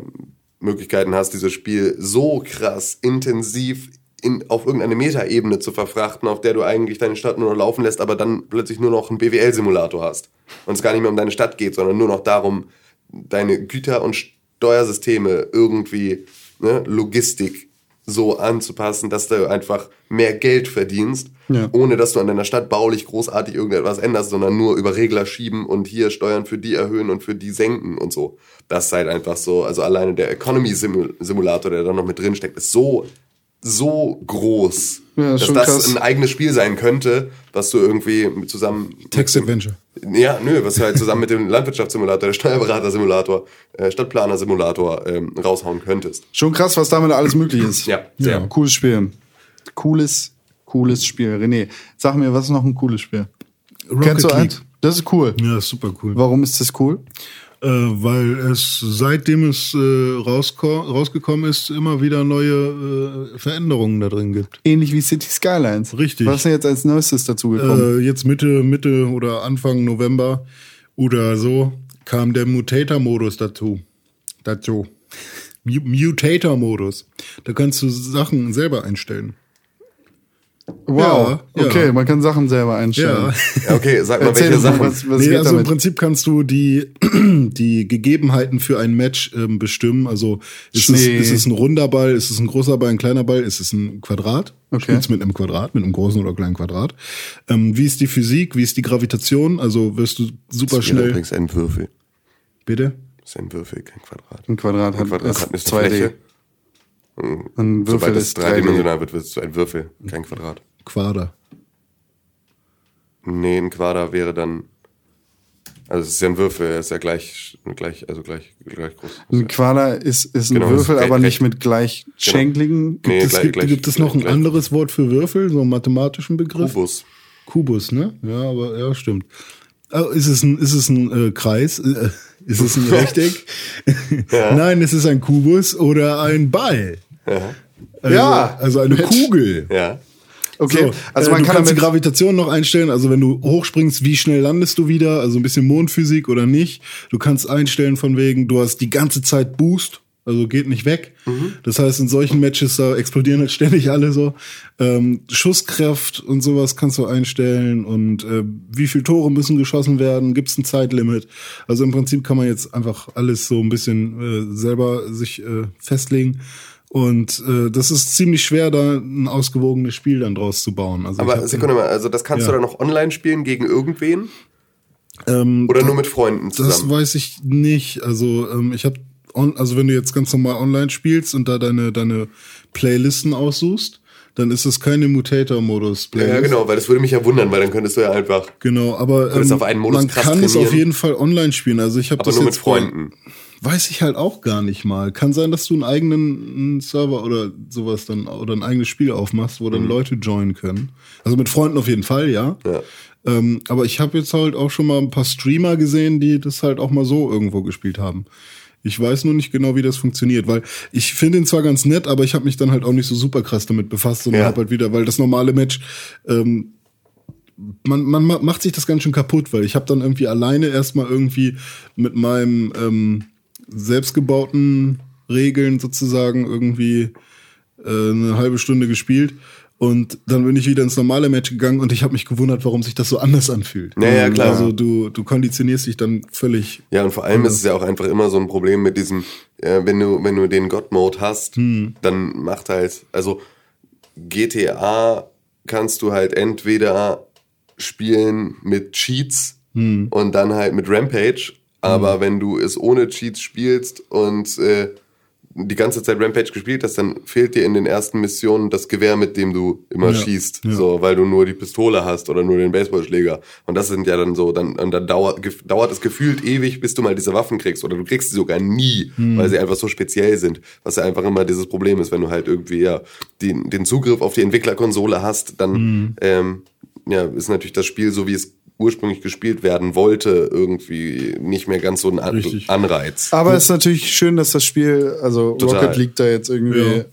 Möglichkeiten hast, dieses Spiel so krass intensiv in, auf irgendeine Metaebene zu verfrachten, auf der du eigentlich deine Stadt nur noch laufen lässt, aber dann plötzlich nur noch einen BWL-Simulator hast. Und es gar nicht mehr um deine Stadt geht, sondern nur noch darum, deine Güter- und Steuersysteme irgendwie, ne, Logistik so anzupassen, dass du einfach mehr Geld verdienst, Ja. ohne dass du an deiner Stadt baulich großartig irgendetwas änderst, sondern nur über Regler schieben und hier Steuern für die erhöhen und für die senken und so. Das ist halt einfach so, also alleine der Economy-Simulator, der da noch mit drin steckt, ist so, so groß, Ja, dass das krass. ein eigenes Spiel sein könnte, was du irgendwie zusammen Text Adventure. Ja, nö, was du halt zusammen mit dem <laughs> Landwirtschaftssimulator, der Steuerberater-Simulator, äh, Stadtplaner-Simulator ähm, raushauen könntest. Schon krass, was damit alles möglich ist. Ja, sehr. Ja, cooles Spiel. Cooles, cooles Spiel. René, sag mir, was ist noch ein cooles Spiel? Rocket Kennst du League. eins? Das ist cool. Ja, ist super cool. Warum ist das cool? Äh, weil es, seitdem es äh, rausgekommen ist, immer wieder neue äh, Veränderungen da drin gibt. Ähnlich wie City Skylines. Richtig. Was ist denn jetzt als Neuestes dazugekommen? Äh, jetzt Mitte, Mitte oder Anfang November oder so kam der Mutator-Modus dazu. Dazu. Mu- Mutator-Modus. Da kannst du Sachen selber einstellen. Wow. ja, ja. Okay, man kann Sachen selber einstellen. Ja. Ja, okay, sag mal, Erzähl welche Sachen. was, was nee, geht also im damit? Prinzip kannst du die, <clears throat> die Gegebenheiten für ein Match ähm, bestimmen. Also ist es, ist es ein runder Ball, ist es ein großer Ball, ein kleiner Ball, ist es ein Quadrat? Okay. Spielst mit einem Quadrat, mit einem großen oder kleinen Quadrat. Ähm, wie ist die Physik, wie ist die Gravitation? Also wirst du super Das schnell. übrigens ein Würfel. Bitte? Das ist ein Würfel, kein Quadrat. Ein Quadrat Ein hat, Quadrat ist hat eine 2D. Fläche. Ein Würfel Sobald es ist 3D. dreidimensional wird, wird es ein Würfel, kein Quadrat. Quader. Nee, ein Quader wäre dann. Also es ist ja ein Würfel, er ist ja gleich, gleich, also gleich, gleich groß. Ein Quader ist, ist ein Genau, ist Würfel, recht- aber nicht mit gleich schenkligen. Nee, es gleich- gibt, gleich- gibt es noch ein anderes Wort für Würfel, so einen mathematischen Begriff? Kubus. Kubus, ne? Ja, aber ja, stimmt. Oh, ist es ein, ist es ein äh, Kreis? Äh, ist es ein <laughs> Rechteck? <laughs> Nein, es ist ein Kubus oder ein Ball. Ja. Also, Ja. Also eine Kugel. Ja. Okay, So, also äh, man du kann kannst die Gravitation noch einstellen, also wenn du hochspringst, wie schnell landest du wieder, also ein bisschen Mondphysik oder nicht. Du kannst einstellen von wegen, du hast die ganze Zeit Boost, also geht nicht weg. Mhm. Das heißt, in solchen Matches da explodieren halt ständig alle so. Ähm, Schusskraft und sowas kannst du einstellen und äh, wie viel Tore müssen geschossen werden, gibt es ein Zeitlimit. Also im Prinzip kann man jetzt einfach alles so ein bisschen äh, selber sich äh, festlegen. Und äh, das ist ziemlich schwer, da ein ausgewogenes Spiel dann draus zu bauen. Also Aber Sekunde mal, also das kannst Ja. du dann noch online spielen gegen irgendwen? ähm, Oder nur mit Freunden das zusammen? weiß ich nicht. Also ähm, ich habe, also wenn du jetzt ganz normal online spielst und da deine deine Playlisten aussuchst, dann ist es keine Mutator-Modus. ja, genau, weil das würde mich ja wundern, weil dann könntest du ja einfach, Genau, aber ähm, auf einen Modus man kann es trainieren. auf jeden Fall online spielen. Also ich habe aber das nur mit jetzt bei- Freunden. Weiß ich halt auch gar nicht mal. Kann sein, dass du einen eigenen Server oder sowas dann oder ein eigenes Spiel aufmachst, wo dann Leute joinen können. Also mit Freunden auf jeden Fall, ja. Ja. Ähm, aber ich habe jetzt halt auch schon mal ein paar Streamer gesehen, die das halt auch mal so irgendwo gespielt haben. Ich weiß nur nicht genau, wie das funktioniert, weil ich finde ihn zwar ganz nett, aber ich habe mich dann halt auch nicht so super krass damit befasst und Ja. hab halt wieder, weil das normale Match, ähm, man, man ma- macht sich das ganz schön kaputt, weil ich habe dann irgendwie alleine erstmal irgendwie mit meinem ähm, selbstgebauten Regeln sozusagen irgendwie äh, eine halbe Stunde gespielt und dann bin ich wieder ins normale Match gegangen und ich habe mich gewundert, warum sich das so anders anfühlt. Ja, ja, klar. Also du, du konditionierst dich dann völlig. Ja, und vor allem ist es ja auch einfach immer so ein Problem mit diesem, äh, wenn du, wenn du den God-Mode hast, Hm. dann macht halt, also GTA kannst du halt entweder spielen mit Cheats Hm. und dann halt mit Rampage, aber wenn du es ohne Cheats spielst und äh, die ganze Zeit Rampage gespielt hast, dann fehlt dir in den ersten Missionen das Gewehr, mit dem du immer Ja, schießt, ja. so, weil du nur die Pistole hast oder nur den Baseballschläger. Und das sind ja dann so, dann, und dann dauert, dauert es gefühlt ewig, bis du mal diese Waffen kriegst oder du kriegst sie sogar nie, Hm. weil sie einfach so speziell sind. Was ja einfach immer dieses Problem ist, wenn du halt irgendwie ja den, den Zugriff auf die Entwicklerkonsole hast, dann Hm. ähm, ja, ist natürlich das Spiel, so wie es ursprünglich gespielt werden wollte, irgendwie nicht mehr ganz so ein An Richtig. Anreiz. aber es ist natürlich schön, dass das Spiel, also Total. Rocket League da jetzt irgendwie Ja.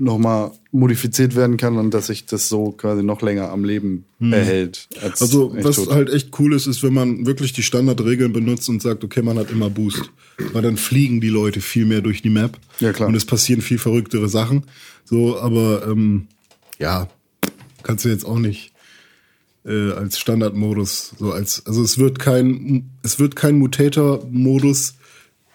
nochmal modifiziert werden kann und dass sich das so quasi noch länger am Leben erhält. Als Hm. Also was tot. halt echt cool ist, ist, wenn man wirklich die Standardregeln benutzt und sagt, okay, man hat immer Boost. Weil dann fliegen die Leute viel mehr durch die Map. Ja, klar. Und es passieren viel verrücktere Sachen. So, aber ähm, ja, kannst du jetzt auch nicht äh, als Standardmodus so als also es wird kein es wird kein Mutator-Modus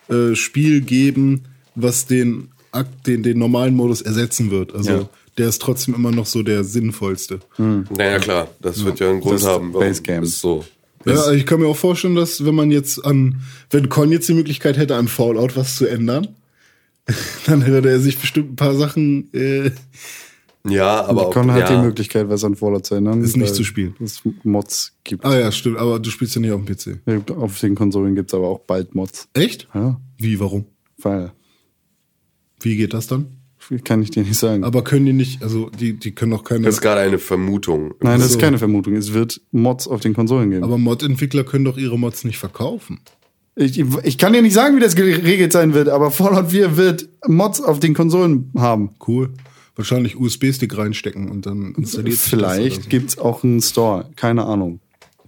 äh, Spiel geben, was den Akt, den den normalen Modus ersetzen wird. Also Ja. der ist trotzdem immer noch so der sinnvollste. Naja, klar, das wird ja einen Grund Das haben, warum Base Game. es so Ja, ich kann mir auch vorstellen, dass wenn man jetzt an, wenn Con jetzt die Möglichkeit hätte, an Fallout was zu ändern, <laughs> dann würde er sich bestimmt ein paar Sachen. Äh, Ja, aber auch, Con hat ja, die Möglichkeit, was an Fallout zu ändern. Ist nicht zu spielen. Es Mods gibt. ah ja, stimmt. Aber du spielst ja nicht auf dem PC. Auf den Konsolen gibt es aber auch bald Mods. Echt? Ja, Wie? Warum? weil Wie geht das dann? Kann ich dir nicht sagen. Aber können die nicht, also die, die können doch keine. Das ist gerade eine Vermutung. Nein, das ist so. keine Vermutung. Es wird Mods auf den Konsolen geben. aber Mod-Entwickler können doch ihre Mods nicht verkaufen. Ich, ich kann dir nicht sagen, wie das geregelt sein wird, aber Fallout 4 wird Mods auf den Konsolen haben. Cool. Wahrscheinlich USB-Stick reinstecken und dann installiert Vielleicht so. gibt's auch einen Store. Keine Ahnung,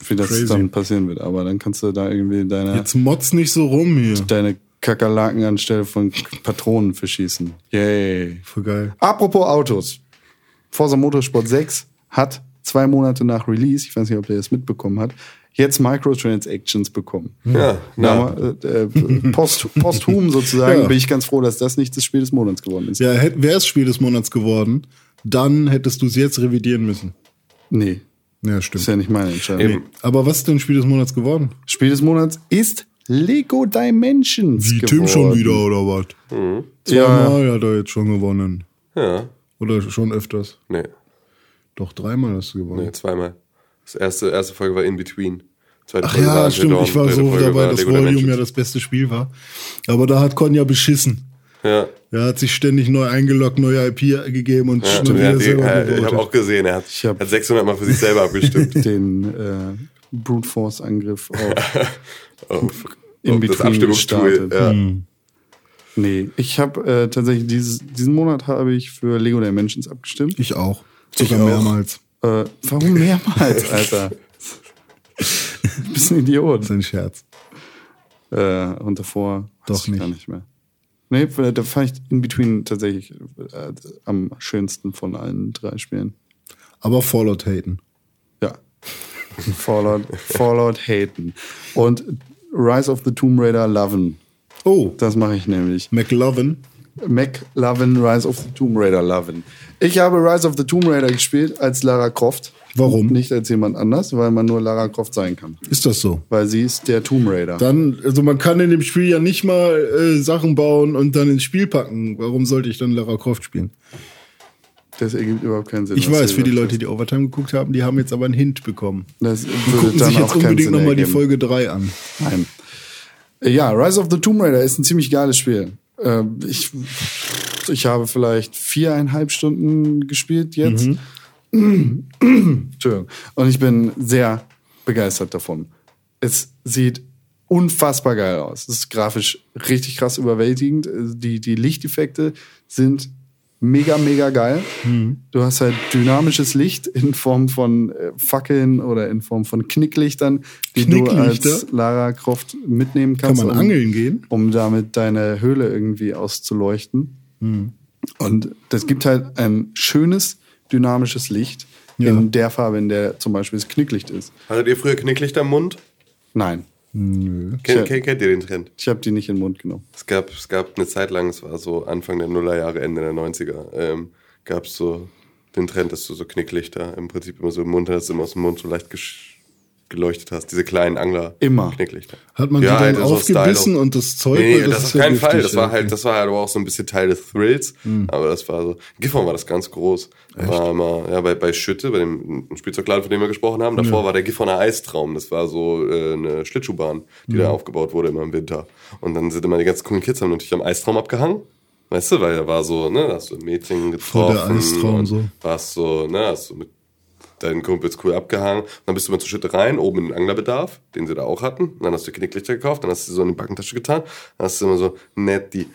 wie das Crazy. dann passieren wird. Aber dann kannst du da irgendwie deine, Jetzt Mods nicht so rum hier. deine Kakerlaken anstelle von Patronen verschießen. Yay. Voll geil. Apropos Autos. Forza Motorsport 6 hat zwei Monate nach Release, ich weiß nicht, ob der das mitbekommen hat, jetzt Microtransactions bekommen. Ja, na. Na, äh, äh, post, <laughs> posthum sozusagen Ja. bin ich ganz froh, dass das nicht das Spiel des Monats geworden ist. Ja, wäre es Spiel des Monats geworden, dann hättest du es jetzt revidieren müssen. Nee, Ja, ist stimmt. ja nicht meine Entscheidung. Eben. Aber was ist denn Spiel des Monats geworden? Spiel des Monats ist Lego Dimensions. Wie geworden. Tim schon wieder oder was? Ja, Zweimal hat er jetzt schon gewonnen. Ja. Oder schon öfters. Nee, Doch dreimal hast du gewonnen. nee, zweimal. Das erste, erste Folge war In Between. Zweite Ach Folge war ja, Until stimmt. Dawn. Ich war Dritte so Folge dabei, war dass Volume ja das beste Spiel war. Aber da hat Con ja beschissen. Ja. Er hat sich ständig neu eingeloggt, neue IP gegeben und Ja, er wieder hat die, selber äh, ich habe auch gesehen, er hat, Ich hab- hat 600 Mal für sich selber abgestimmt. <laughs> den äh, Brute Force Angriff auf <laughs> auf, In auf das Between Abstimmungstool. gestartet. Ja. Hm. Nee, ich habe äh, tatsächlich dieses, diesen Monat habe ich für Lego Dimensions abgestimmt. Ich auch. Sogar Ich auch. mehrmals. Äh, warum mehrmals, <laughs> Alter? <laughs> Bist ein Idiot. Das ist ein Scherz. Äh, und davor Doch ich gar nicht. nicht mehr. Nee, da fand ich In Between tatsächlich äh, am schönsten von allen drei Spielen. Aber Fallout haten. Ja. Fallout, Fallout haten. Und Rise of the Tomb Raider loven. Oh, Das mache ich nämlich. McLovin. McLovin, Rise of the Tomb Raider loven. Ich habe Rise of the Tomb Raider gespielt als Lara Croft. Warum? Nicht als jemand anders, weil man nur Lara Croft sein kann. Ist das so? Weil sie ist der Tomb Raider. Dann, also man kann in dem Spiel ja nicht mal äh, Sachen bauen und dann ins Spiel packen. Warum sollte ich dann Lara Croft spielen? Das ergibt überhaupt keinen Sinn. Ich weiß, für die Leute, die Overtime geguckt haben, die haben jetzt aber einen Hint bekommen. Das Die gucken sich jetzt unbedingt nochmal die. Folge 3 an. Nein. Ja, Rise of the Tomb Raider ist ein ziemlich geiles Spiel. Ähm, ich, ich habe vielleicht viereinhalb Stunden gespielt jetzt. <clears throat> Entschuldigung. Und ich bin sehr begeistert davon. Es sieht unfassbar geil aus. Es ist grafisch richtig krass überwältigend. Die, die Lichteffekte sind mega, mega geil. Du hast halt dynamisches Licht in Form von äh, Fackeln oder in Form von Knicklichtern, die du als Lara Croft mitnehmen Kann kannst. man um- angeln gehen? um damit deine Höhle irgendwie auszuleuchten. Hm. Und das gibt halt ein schönes, dynamisches Licht Ja. in der Farbe, in der zum Beispiel das Knicklicht ist. Hattet ihr früher Knicklichter im Mund? Nein, Kennt, Tja. kennt, kennt ihr den Trend? ich habe die nicht in den Mund genommen. Es gab, es gab eine Zeit lang, es war so Anfang der Nullerjahre, Ende der 90er, ähm, gab es so den Trend, dass du so Knicklichter im Prinzip immer so im Mund hast, immer aus dem Mund so leicht gesch- geleuchtet hast. Diese kleinen Angler. Immer. Knicklichter. Hat man Ja, die dann halt so aufgebissen Stylo. und das Zeug? Nee, weil das, ist auf ja keinen Fall. giftig, Das war ja, halt, das war halt aber auch so ein bisschen Teil des Thrills. Aber das war so. Gifhorn war das ganz groß. War immer, ja, bei, bei Schütte, bei dem Spielzeugladen, von dem wir gesprochen haben, davor war der Gifhorner Eistraum. Das war so äh, eine Schlittschuhbahn, die da aufgebaut wurde immer im Winter. Und dann sind immer die ganzen coolen Kids haben natürlich am Eistraum abgehangen. Weißt du, weil da war so, ne, da hast du ein Mädchen getroffen. der Eistraum und so. Warst so, ne, hast du mit deinen Kumpels cool abgehangen. Dann bist du mal zur Schütte rein, oben in den Anglerbedarf, den sie da auch hatten. Und dann hast du Knicklichter gekauft, dann hast du sie so in die Backentasche getan. Dann hast du immer so nett die,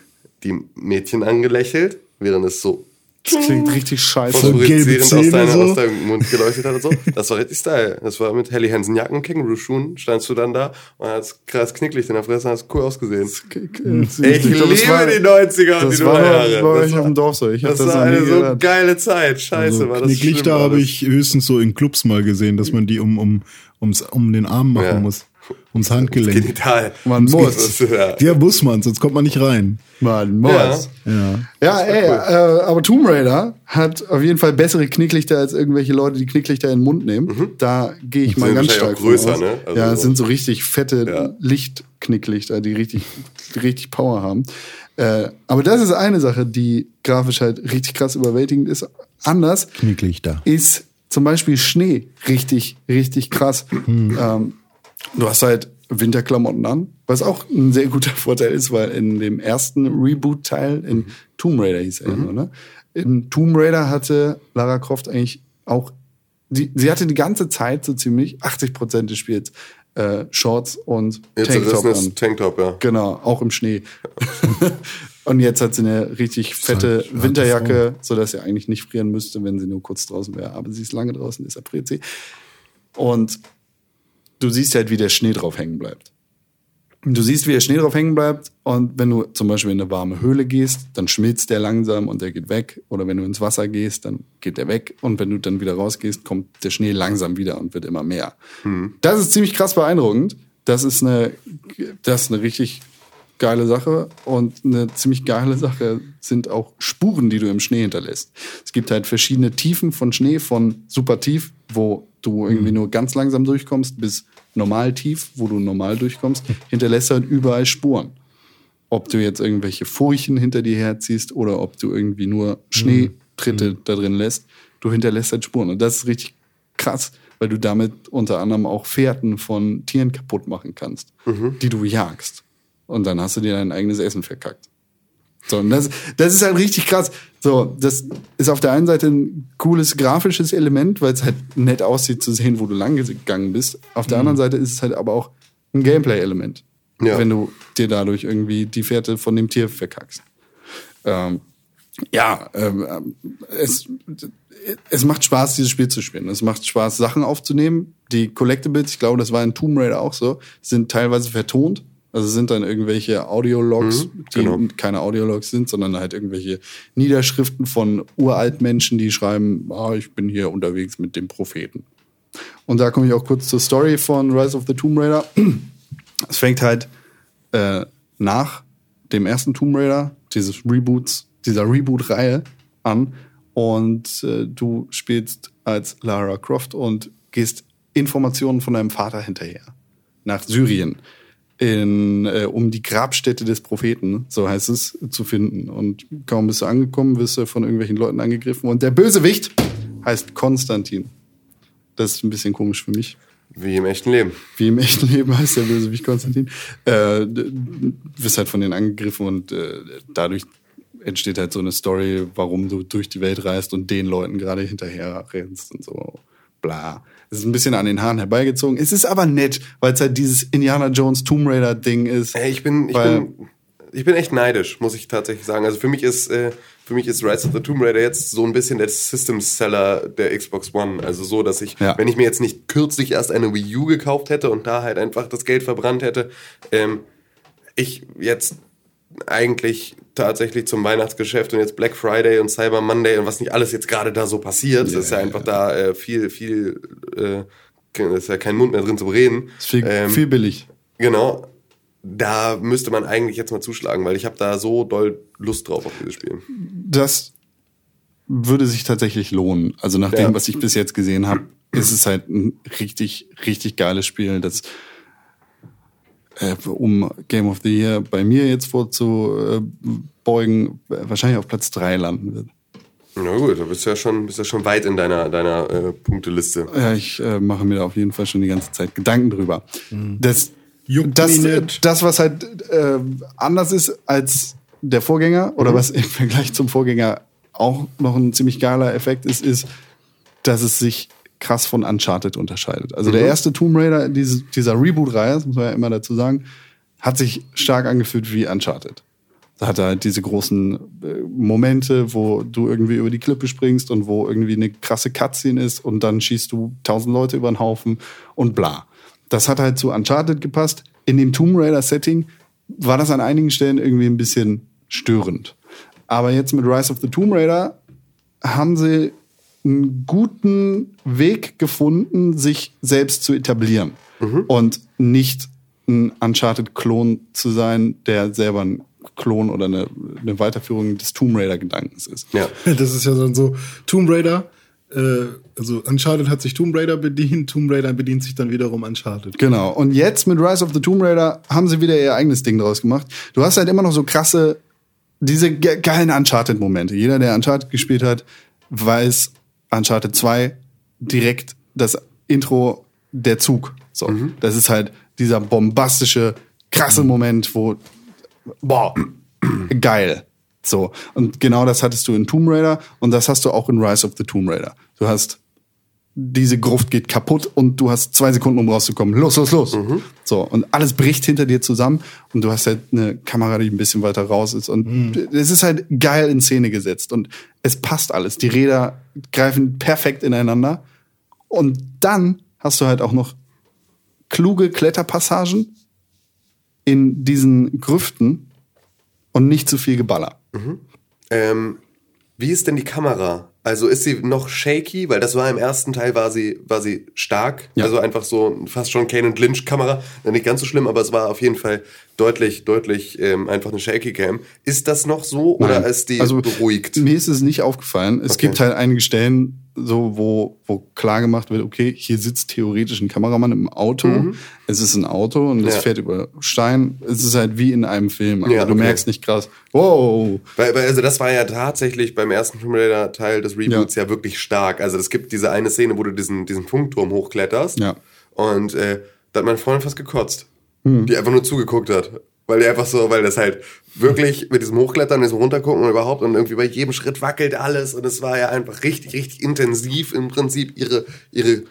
die Mädchen angelächelt, während es so Das klingt richtig scheiße. Voll gelbe phosphoreszierend aus, deiner, so. aus deinem Mund geleuchtet hat und so. Das war richtig Style. Das war mit Helly Hansen Jacken, Känguru-Schuhen, standst du dann da und hast krass Knicklicht in der Fresse, hast cool ausgesehen. Ich Ich liebe die 90er und die war Nullerjahre. Das war- auf dem Dorf so. Ich Das das war eine so gehört. geile Zeit. Scheiße, Also war das Knicklichter war habe ich höchstens so in Clubs mal gesehen, dass man die um, um, ums, um den Arm machen Ja. muss. Ums Handgelenk. Genital. Man muss. Das, ja. Ja, muss man, sonst kommt man nicht rein. Man muss. Ja. Ja, ey, äh, aber Tomb Raider hat auf jeden Fall bessere Knicklichter als irgendwelche Leute, die Knicklichter in den Mund nehmen. Da gehe ich mal Sind ganz stark auch größer, ne? Also ja, es sind so richtig fette Ja. Lichtknicklichter, die richtig, die richtig Power haben. Äh, aber das ist eine Sache, die grafisch halt richtig krass überwältigend ist. Anders Knicklichter. ist zum Beispiel Schnee richtig, richtig krass. Ähm, du hast halt Winterklamotten an, was auch ein sehr guter <laughs> Vorteil ist, weil in dem ersten Reboot-Teil, in Tomb Raider hieß er ja so, ne? In Tomb Raider hatte Lara Croft eigentlich auch, die, sie hatte die ganze Zeit so ziemlich 80 Prozent des Spiels äh, Shorts und Jetzt Tanktop an. Tanktop, ja. Genau, auch im Schnee. <laughs> und jetzt hat sie eine richtig fette halt harte Winterjacke, sodass sie eigentlich nicht frieren müsste, wenn sie nur kurz draußen wäre. Aber sie ist lange draußen, deshalb friert sie. Und du siehst halt, wie der Schnee drauf hängen bleibt. Du siehst, wie der Schnee drauf hängen bleibt und wenn du zum Beispiel in eine warme Höhle gehst, dann schmilzt der langsam und der geht weg. Oder wenn du ins Wasser gehst, dann geht der weg. Und wenn du dann wieder rausgehst, kommt der Schnee langsam wieder und wird immer mehr. Das ist ziemlich krass beeindruckend. Das ist eine, das ist eine richtig geile Sache und eine ziemlich geile Sache sind auch Spuren, die du im Schnee hinterlässt. Es gibt halt verschiedene Tiefen von Schnee, von super tief, wo du irgendwie nur ganz langsam durchkommst, bis normal tief, wo du normal durchkommst, <laughs> hinterlässt halt überall Spuren. Ob du jetzt irgendwelche Furchen hinter dir herziehst oder ob du irgendwie nur Schneetritte da drin lässt, du hinterlässt halt Spuren. Und das ist richtig krass, weil du damit unter anderem auch Fährten von Tieren kaputt machen kannst, die du jagst. Und dann hast du dir dein eigenes Essen verkackt. So, und das, das ist halt richtig krass. So, das ist auf der einen Seite ein cooles grafisches Element, weil es halt nett aussieht zu sehen, wo du lang gegangen bist. Auf der anderen Seite ist es halt aber auch ein Gameplay-Element. Ja. Wenn du dir dadurch irgendwie die Fährte von dem Tier verkackst. Ähm, ja, ähm, es, es macht Spaß, dieses Spiel zu spielen. Es macht Spaß, Sachen aufzunehmen. Die Collectibles, ich glaube, das war in Tomb Raider auch so, sind teilweise vertont. Also sind dann irgendwelche Audiologs, die genau. keine Audiologs sind, sondern halt irgendwelche Niederschriften von Uraltmenschen, die schreiben, ah, ich bin hier unterwegs mit dem Propheten. Und da komme ich auch kurz zur Story von Rise of the Tomb Raider. Es fängt halt äh, nach dem ersten Tomb Raider, dieses Reboots, dieser Reboot-Reihe an. Und äh, du spielst als Lara Croft und gehst Informationen von deinem Vater hinterher. Nach Syrien. In, äh, um die Grabstätte des Propheten, so heißt es, zu finden. Und kaum bist du angekommen, wirst du von irgendwelchen Leuten angegriffen. Und der Bösewicht heißt Konstantin. Das ist ein bisschen komisch für mich. Wie im echten Leben. Wie im echten Leben heißt der Bösewicht Konstantin. Äh, d- wirst halt von denen angegriffen und äh, dadurch entsteht halt so eine Story, warum du durch die Welt reist und den Leuten gerade hinterher rennst und so. Bla. Es ist ein bisschen an den Haaren herbeigezogen. Es ist aber nett, weil es halt dieses Indiana Jones Tomb Raider Ding ist. Ey, ich bin, ich bin, ich bin echt neidisch, muss ich tatsächlich sagen. Also für mich ist, äh, für mich ist Rise of the Tomb Raider jetzt so ein bisschen der System Seller der Xbox One. Also so, dass ich, Ja. wenn ich mir jetzt nicht kürzlich erst eine Wii U gekauft hätte und da halt einfach das Geld verbrannt hätte, ähm, ich jetzt eigentlich tatsächlich zum Weihnachtsgeschäft und jetzt Black Friday und Cyber Monday und was nicht alles jetzt gerade da so passiert, das ist ja einfach da äh, viel, viel, äh, ist ja kein Mund mehr drin zu reden. Ist viel, Ähm, viel billig. Genau. Da müsste man eigentlich jetzt mal zuschlagen, weil ich habe da so doll Lust drauf auf dieses Spiel. das würde sich tatsächlich lohnen. Also nach dem, Ja. was ich bis jetzt gesehen habe, ist es halt ein richtig, richtig geiles Spiel, das äh, um Game of the Year bei mir jetzt vorzubeugen, wahrscheinlich auf Platz drei landen wird. Na gut, du bist ja schon, bist ja schon weit in deiner, deiner äh, Punkteliste. Ja, ich äh, mache mir da auf jeden Fall schon die ganze Zeit Gedanken drüber. Das, Juckt das, das, was halt äh, anders ist als der Vorgänger oder was im Vergleich zum Vorgänger auch noch ein ziemlich geiler Effekt ist, ist, dass es sich krass von Uncharted unterscheidet. Also der erste Tomb Raider, diese, dieser Reboot-Reihe, das muss man ja immer dazu sagen, hat sich stark angefühlt wie Uncharted. Da hat er halt diese großen äh, Momente, wo du irgendwie über die Klippe springst und wo irgendwie eine krasse Cutscene ist und dann schießt du tausend Leute über den Haufen und bla. Das hat halt zu Uncharted gepasst. In dem Tomb Raider-Setting war das an einigen Stellen irgendwie ein bisschen störend. Aber jetzt mit Rise of the Tomb Raider haben sie einen guten Weg gefunden, sich selbst zu etablieren und nicht ein Uncharted-Klon zu sein, der selber ein Klon oder eine, eine Weiterführung des Tomb Raider-Gedankens ist. Ja. <laughs> Das ist ja dann so, Tomb Raider, äh, also Uncharted hat sich Tomb Raider bedient, Tomb Raider bedient sich dann wiederum Uncharted. Genau. Und jetzt mit Rise of the Tomb Raider haben sie wieder ihr eigenes Ding draus gemacht. Du hast halt immer noch so krasse, diese ge geilen Uncharted-Momente. Jeder, der Uncharted gespielt hat, weiß, Uncharted 2 direkt das Intro, der Zug. So, das ist halt dieser bombastische, krasse Moment, wo, boah, geil. So. Und genau das hattest du in Tomb Raider und das hast du auch in Rise of the Tomb Raider. Du hast diese Gruft geht kaputt und du hast zwei Sekunden, um rauszukommen. Los, los, los. So, und alles bricht hinter dir zusammen und du hast halt eine Kamera, die ein bisschen weiter raus ist. Und es ist halt geil in Szene gesetzt und es passt alles. Die Räder greifen perfekt ineinander. Und dann hast du halt auch noch kluge Kletterpassagen in diesen Grüften und nicht zu viel Geballer. Ähm, wie ist denn die Kamera? Also ist sie noch shaky? Weil das war im ersten Teil war sie, war sie stark. Ja. Also einfach so fast schon Kane und Lynch Kamera. Nicht ganz so schlimm, aber es war auf jeden Fall deutlich, deutlich ähm, einfach eine shaky Cam. Ist das noch so oder Nein. ist die also, beruhigt? Mir ist es nicht aufgefallen. Es Okay. gibt halt einige Stellen, so wo, wo klar gemacht wird, okay, hier sitzt theoretisch ein Kameramann im Auto. Es ist ein Auto und es Mhm. Ja. fährt über Stein. Es ist halt wie in einem Film. Also Ja, du okay. merkst nicht krass, wow. Weil, weil, also das war ja tatsächlich beim ersten Tomb Raider Teil des Reboots ja. wirklich stark. Also es gibt diese eine Szene, wo du diesen, diesen Funkturm hochkletterst. Ja. Und äh, da hat mein Freund fast gekotzt. Hm. Die einfach nur zugeguckt hat. Weil der einfach so, weil das halt wirklich mit diesem Hochklettern, diesem Runtergucken und überhaupt und irgendwie bei jedem Schritt wackelt alles und es war ja einfach richtig, richtig intensiv im Prinzip ihre, ihre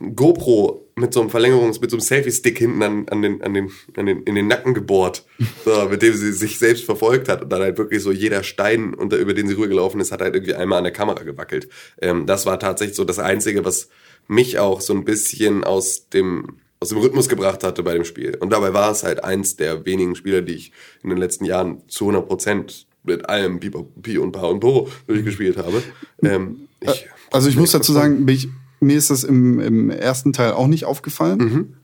GoPro mit so einem Verlängerungs-, mit so einem Selfie-Stick hinten an, an den, an den, an den, in den Nacken gebohrt, so, <laughs> mit dem sie sich selbst verfolgt hat und dann halt wirklich so jeder Stein, unter, über den sie rübergelaufen ist, hat halt irgendwie einmal an der Kamera gewackelt. Ähm, das war tatsächlich so das Einzige, was mich auch so ein bisschen aus dem, aus dem Rhythmus gebracht hatte bei dem Spiel. Und dabei war es halt eins der wenigen Spiele, die ich in den letzten Jahren zu 100 Prozent mit allem Pi, Pi und Pa und Po durchgespielt habe. Ähm, ich, Also ich muss dazu sagen, ich, mir ist das im, im ersten Teil auch nicht aufgefallen. Mhm.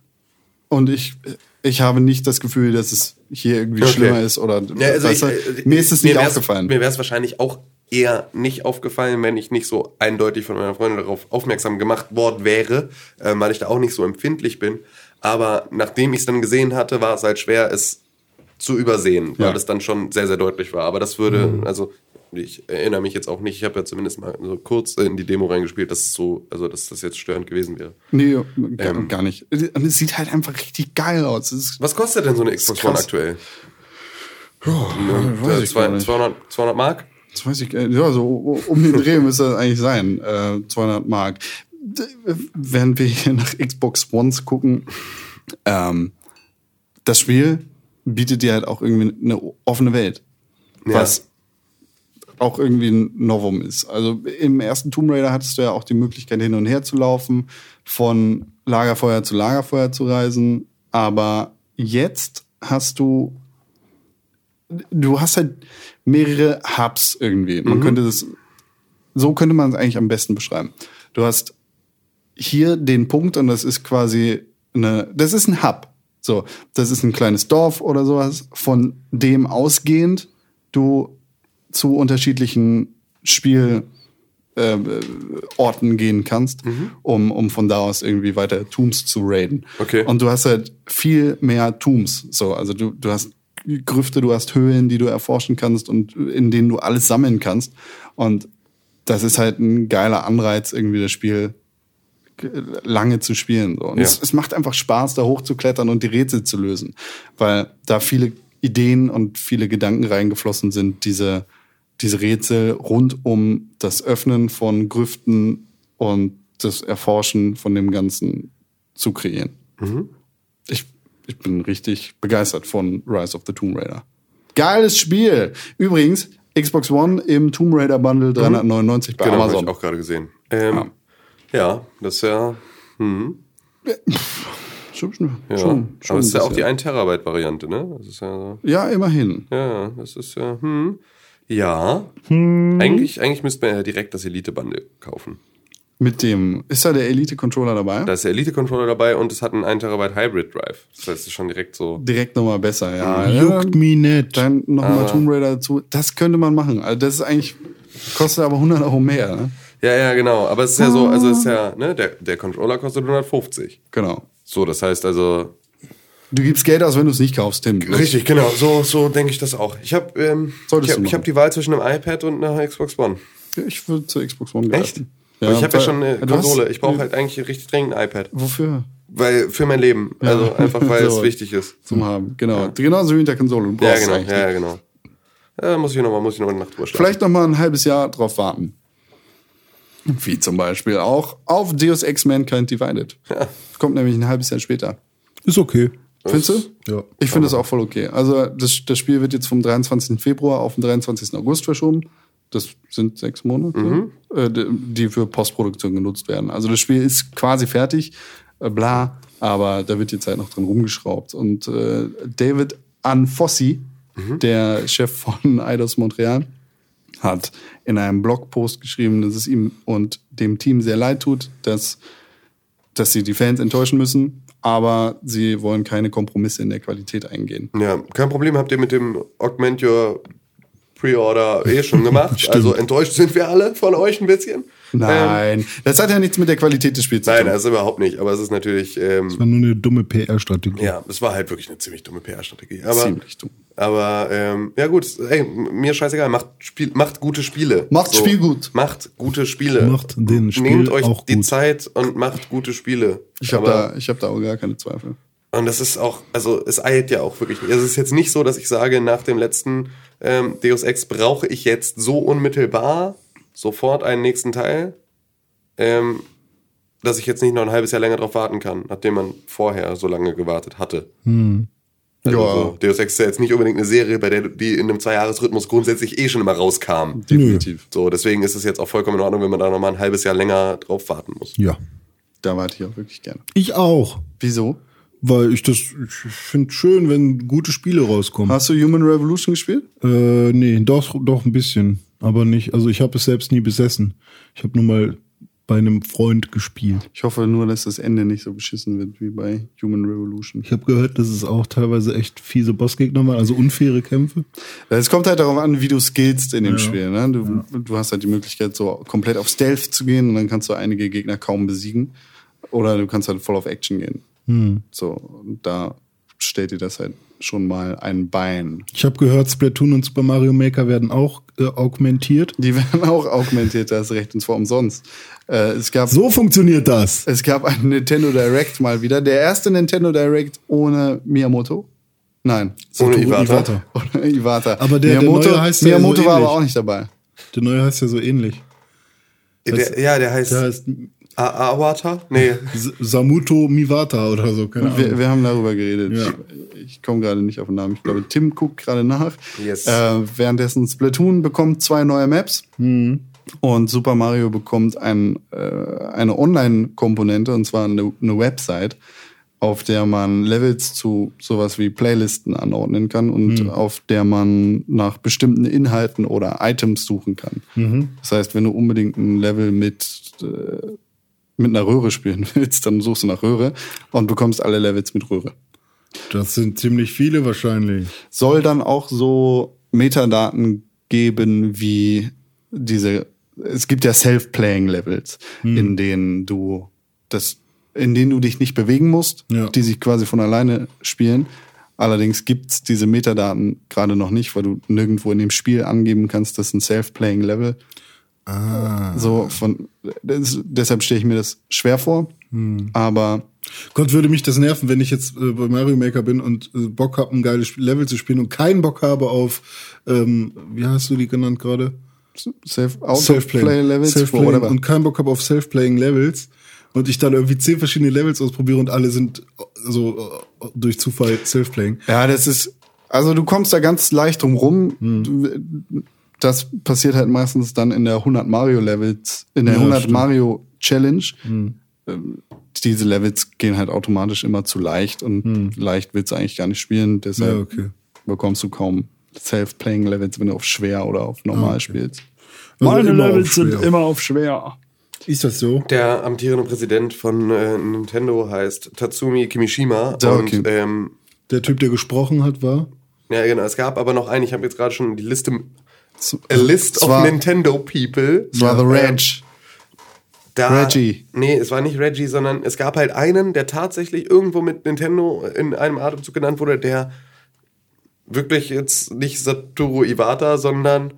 Und ich, ich habe nicht das Gefühl, dass es hier irgendwie Okay. schlimmer ist oder Ja, also ich, du, äh, mir ist es nicht wär's- aufgefallen. Mir wäre es wahrscheinlich auch eher nicht aufgefallen, wenn ich nicht so eindeutig von meiner Freundin darauf aufmerksam gemacht worden wäre, ähm, weil ich da auch nicht so empfindlich bin. Aber nachdem ich es dann gesehen hatte, war es halt schwer, es zu übersehen, weil Ja. es dann schon sehr, sehr deutlich war. Aber das würde, also ich erinnere mich jetzt auch nicht, ich habe ja zumindest mal so kurz in die Demo reingespielt, dass es so, also dass das jetzt störend gewesen wäre. Nee, gar, Ähm. gar nicht. Und es sieht halt einfach richtig geil aus. Ist, Was kostet denn so eine Xbox One aktuell? Äh, gar nicht. 200, 200 Mark? Das weiß ich, nicht. ja, so um den Dreh müsste das eigentlich sein. Äh, 200 Mark. Während wir hier nach Xbox Ones gucken, ähm, das Spiel bietet dir halt auch irgendwie eine offene Welt. Ja. Was auch irgendwie ein Novum ist. Also im ersten Tomb Raider hattest du ja auch die Möglichkeit, hin und her zu laufen, von Lagerfeuer zu Lagerfeuer zu reisen. Aber jetzt hast du, du hast halt mehrere Hubs irgendwie. Man könnte das, so könnte man es eigentlich am besten beschreiben. Du hast hier den Punkt und das ist quasi eine, das ist ein Hub. So, das ist ein kleines Dorf oder sowas, von dem ausgehend du zu unterschiedlichen Spielorten äh, Orten gehen kannst, um, um von da aus irgendwie weiter Tombs zu raiden. Okay. Und du hast halt viel mehr Tombs. So, also du, du hast Grüfte, du hast Höhlen, die du erforschen kannst und in denen du alles sammeln kannst. Und das ist halt ein geiler Anreiz, irgendwie das Spiel lange zu spielen. So. Und Ja. es, es macht einfach Spaß, da hochzuklettern und die Rätsel zu lösen, weil da viele Ideen und viele Gedanken reingeflossen sind, diese, diese Rätsel rund um das Öffnen von Grüften und das Erforschen von dem Ganzen zu kreieren. Ich, ich bin richtig begeistert von Rise of the Tomb Raider. Geiles Spiel. Übrigens, Xbox One im Tomb Raider Bundle 399 bei Genau, habe Amazon. ich auch gerade gesehen. Ähm, ja. das ist ja, hm, Schon, schon, ja. schon, aber schon es ist ja auch die bisschen. 1 Terabyte Variante, ne? Das ist ja so. Ja, immerhin. Ja, das ist ja, hm. Ja. Eigentlich, eigentlich müsste man ja direkt das Elite-Bundle kaufen. Mit dem, ist da der Elite-Controller dabei? Da ist der Elite-Controller dabei und es hat einen 1 Terabyte Hybrid Drive. Das heißt, es ist schon direkt so. Direkt nochmal besser, ja. Juckt ja mich nicht. dann nochmal Tomb Raider dazu. Das könnte man machen. Also das ist eigentlich, kostet aber 100 Euro mehr, ne? Ja, ja, genau. Aber es ist ja so, also es ist ja, ne, der, der Controller kostet 150. Genau. So, das heißt also. Du gibst Geld aus, wenn du es nicht kaufst, Tim. Richtig, genau. So, so denke ich das auch. Ich habe ähm, ich hab, ich hab die Wahl zwischen einem iPad und einer Xbox One. Ich würde zur Xbox One Echt? Weil ich habe ja schon eine hast- Konsole. Ich brauche halt eigentlich richtig dringend ein iPad. Wofür? weil für mein Leben. Also einfach, weil <laughs> So. es wichtig ist. zum Haben. Genau. Genauso wie mit der Konsole. Du Ja, genau. Ja, ja, genau. Ja, muss ich noch mal, muss ich noch eine Nacht drüber schlafen. Vielleicht noch mal ein halbes Jahr drauf warten. Wie zum Beispiel auch auf Deus Ex Mankind Divided. Ja. Kommt nämlich ein halbes Jahr später. Ist okay. Findest du? Ja. Ich finde das auch voll okay. Also das, das Spiel wird jetzt vom 23. Februar auf den 23. August verschoben. Das sind sechs Monate, äh, die- die für Postproduktion genutzt werden. Also das Spiel ist quasi fertig, äh, bla, aber da wird jetzt halt noch dran rumgeschraubt. Und äh, David Anfossi, der Chef von Eidos Montreal, hat in einem Blogpost geschrieben, dass es ihm und dem Team sehr leid tut, dass, dass sie die Fans enttäuschen müssen, aber sie wollen keine Kompromisse in der Qualität eingehen. Ja, kein Problem habt ihr mit dem Augment Your Pre-Order eh schon gemacht. <laughs> also enttäuscht sind wir alle von euch ein bisschen. Ähm, Nein, das hat ja nichts mit der Qualität des Spiels zu nein, tun. also überhaupt nicht. Aber es ist natürlich, ähm, War nur eine dumme PR-Strategie. ja, es war halt wirklich eine ziemlich dumme PR-Strategie. Aber, Ziemlich dumm. aber ähm, ja gut, ey, mir scheißegal, macht, Spiel, macht gute Spiele. Macht Spiel gut. Macht gute Spiele. Macht den Spiel Nehmt euch auch die gut. Zeit und macht gute Spiele. Ich habe da, ich hab da auch gar keine Zweifel. Und das ist auch, also es eilt ja auch wirklich nicht. Es ist jetzt nicht so, dass ich sage, nach dem letzten ähm, Deus Ex brauche ich jetzt so unmittelbar sofort einen nächsten Teil, ähm, dass ich jetzt nicht noch ein halbes Jahr länger drauf warten kann, nachdem man vorher so lange gewartet hatte. Also Ja. so, Deus Ex ist ja jetzt nicht unbedingt eine Serie, bei der die in einem Zweijahresrhythmus grundsätzlich eh schon immer rauskam. Definitiv. So, deswegen ist es jetzt auch vollkommen in Ordnung, wenn man da nochmal ein halbes Jahr länger drauf warten muss. Ja. Da warte ich auch wirklich gerne. Ich auch. Wieso? Weil ich das, ich finde schön, wenn gute Spiele rauskommen. Hast du Human Revolution gespielt? Äh, nee, doch, doch ein bisschen. Aber nicht, also ich habe es selbst nie besessen. Ich habe nur mal bei einem Freund gespielt. Ich hoffe nur, dass das Ende nicht so beschissen wird wie bei Human Revolution. Ich habe gehört, dass es auch teilweise echt fiese Bossgegner waren, also unfaire Kämpfe. Es kommt halt darauf an, wie du skillst in dem Spiel. Ne? Du, du hast halt die Möglichkeit, so komplett auf Stealth zu gehen und dann kannst du einige Gegner kaum besiegen. Oder du kannst halt voll auf Action gehen. So, und da stellt dir das halt schon mal ein Bein. Ich habe gehört, Splatoon und Super Mario Maker werden auch äh, augmentiert. Die <laughs> werden auch augmentiert, das Recht und zwar umsonst. Äh, es gab So funktioniert das. Es gab einen Nintendo Direct mal wieder. Der erste Nintendo Direct ohne Miyamoto. Nein. Ohne Satoru Iwata. Ohne Iwata. Aber der- der Miyamoto, neue heißt ja Miyamoto so war aber ähnlich. auch nicht dabei. Der neue heißt ja so ähnlich. Der, ja, der heißt, Der heißt Awata? Nee. Samuto Miwata oder so, keine Ahnung. Wir, wir haben darüber geredet. Ja. Ich, ich komme gerade nicht auf den Namen. Ich glaube, Tim guckt gerade nach. Yes. Äh, währenddessen Splatoon bekommt zwei neue Maps. Mhm. Und Super Mario bekommt ein, äh, eine Online-Komponente, und zwar eine, eine Website, auf der man Levels zu sowas wie Playlisten anordnen kann und Mhm. auf der man nach bestimmten Inhalten oder Items suchen kann. Mhm. Das heißt, wenn du unbedingt ein Level mit, äh, mit einer Röhre spielen <laughs> willst, dann suchst du nach Röhre und bekommst alle Levels mit Röhre. Das sind ziemlich viele wahrscheinlich. Soll dann auch so Metadaten geben wie diese, es gibt ja Self-Playing-Levels, Hm. in denen du das, in denen du dich nicht bewegen musst, Ja. die sich quasi von alleine spielen. Allerdings gibt's diese Metadaten gerade noch nicht, weil du nirgendwo in dem Spiel angeben kannst, das ist ein Self-Playing-Level. Ah. So von das, deshalb stelle ich mir das schwer vor. Hm. Aber Gott würde mich das nerven, wenn ich jetzt äh, bei Mario Maker bin und äh, Bock habe, ein geiles Level zu spielen und keinen Bock habe auf, ähm, wie hast du die genannt gerade? Self Self-Playing. Levels Self-Playing whatever. und keinen Bock habe auf Self-Playing Levels und ich dann irgendwie zehn verschiedene Levels ausprobiere und alle sind äh, so äh, durch Zufall Self-Playing. Ja, das ist, also du kommst da ganz leicht drum rum. Hm. Du- Das passiert halt meistens dann in der 100 Mario Levels, in der Ja, 100 stimmt. Mario Challenge. Ähm, Diese Levels gehen halt automatisch immer zu leicht und leicht willst du eigentlich gar nicht spielen. Deshalb. Ja, okay. bekommst du kaum Self-Playing Levels, wenn du auf schwer oder auf normal Ah, okay. spielst. Also Meine immer auf Levels sind schwer. immer auf schwer. Ist das so? Der amtierende Präsident von äh, Nintendo heißt Tatsumi Kimishima. Ja, und okay. ähm, Der Typ, der gesprochen hat, war? ja, genau, es gab aber noch einen, ich habe jetzt gerade schon die Liste. A List of Nintendo People. Es war The Ähm, Reg. Da, Reggie. Nee, es war nicht Reggie, sondern es gab halt einen, der tatsächlich irgendwo mit Nintendo in einem Atemzug genannt wurde, der wirklich jetzt nicht Satoru Iwata, sondern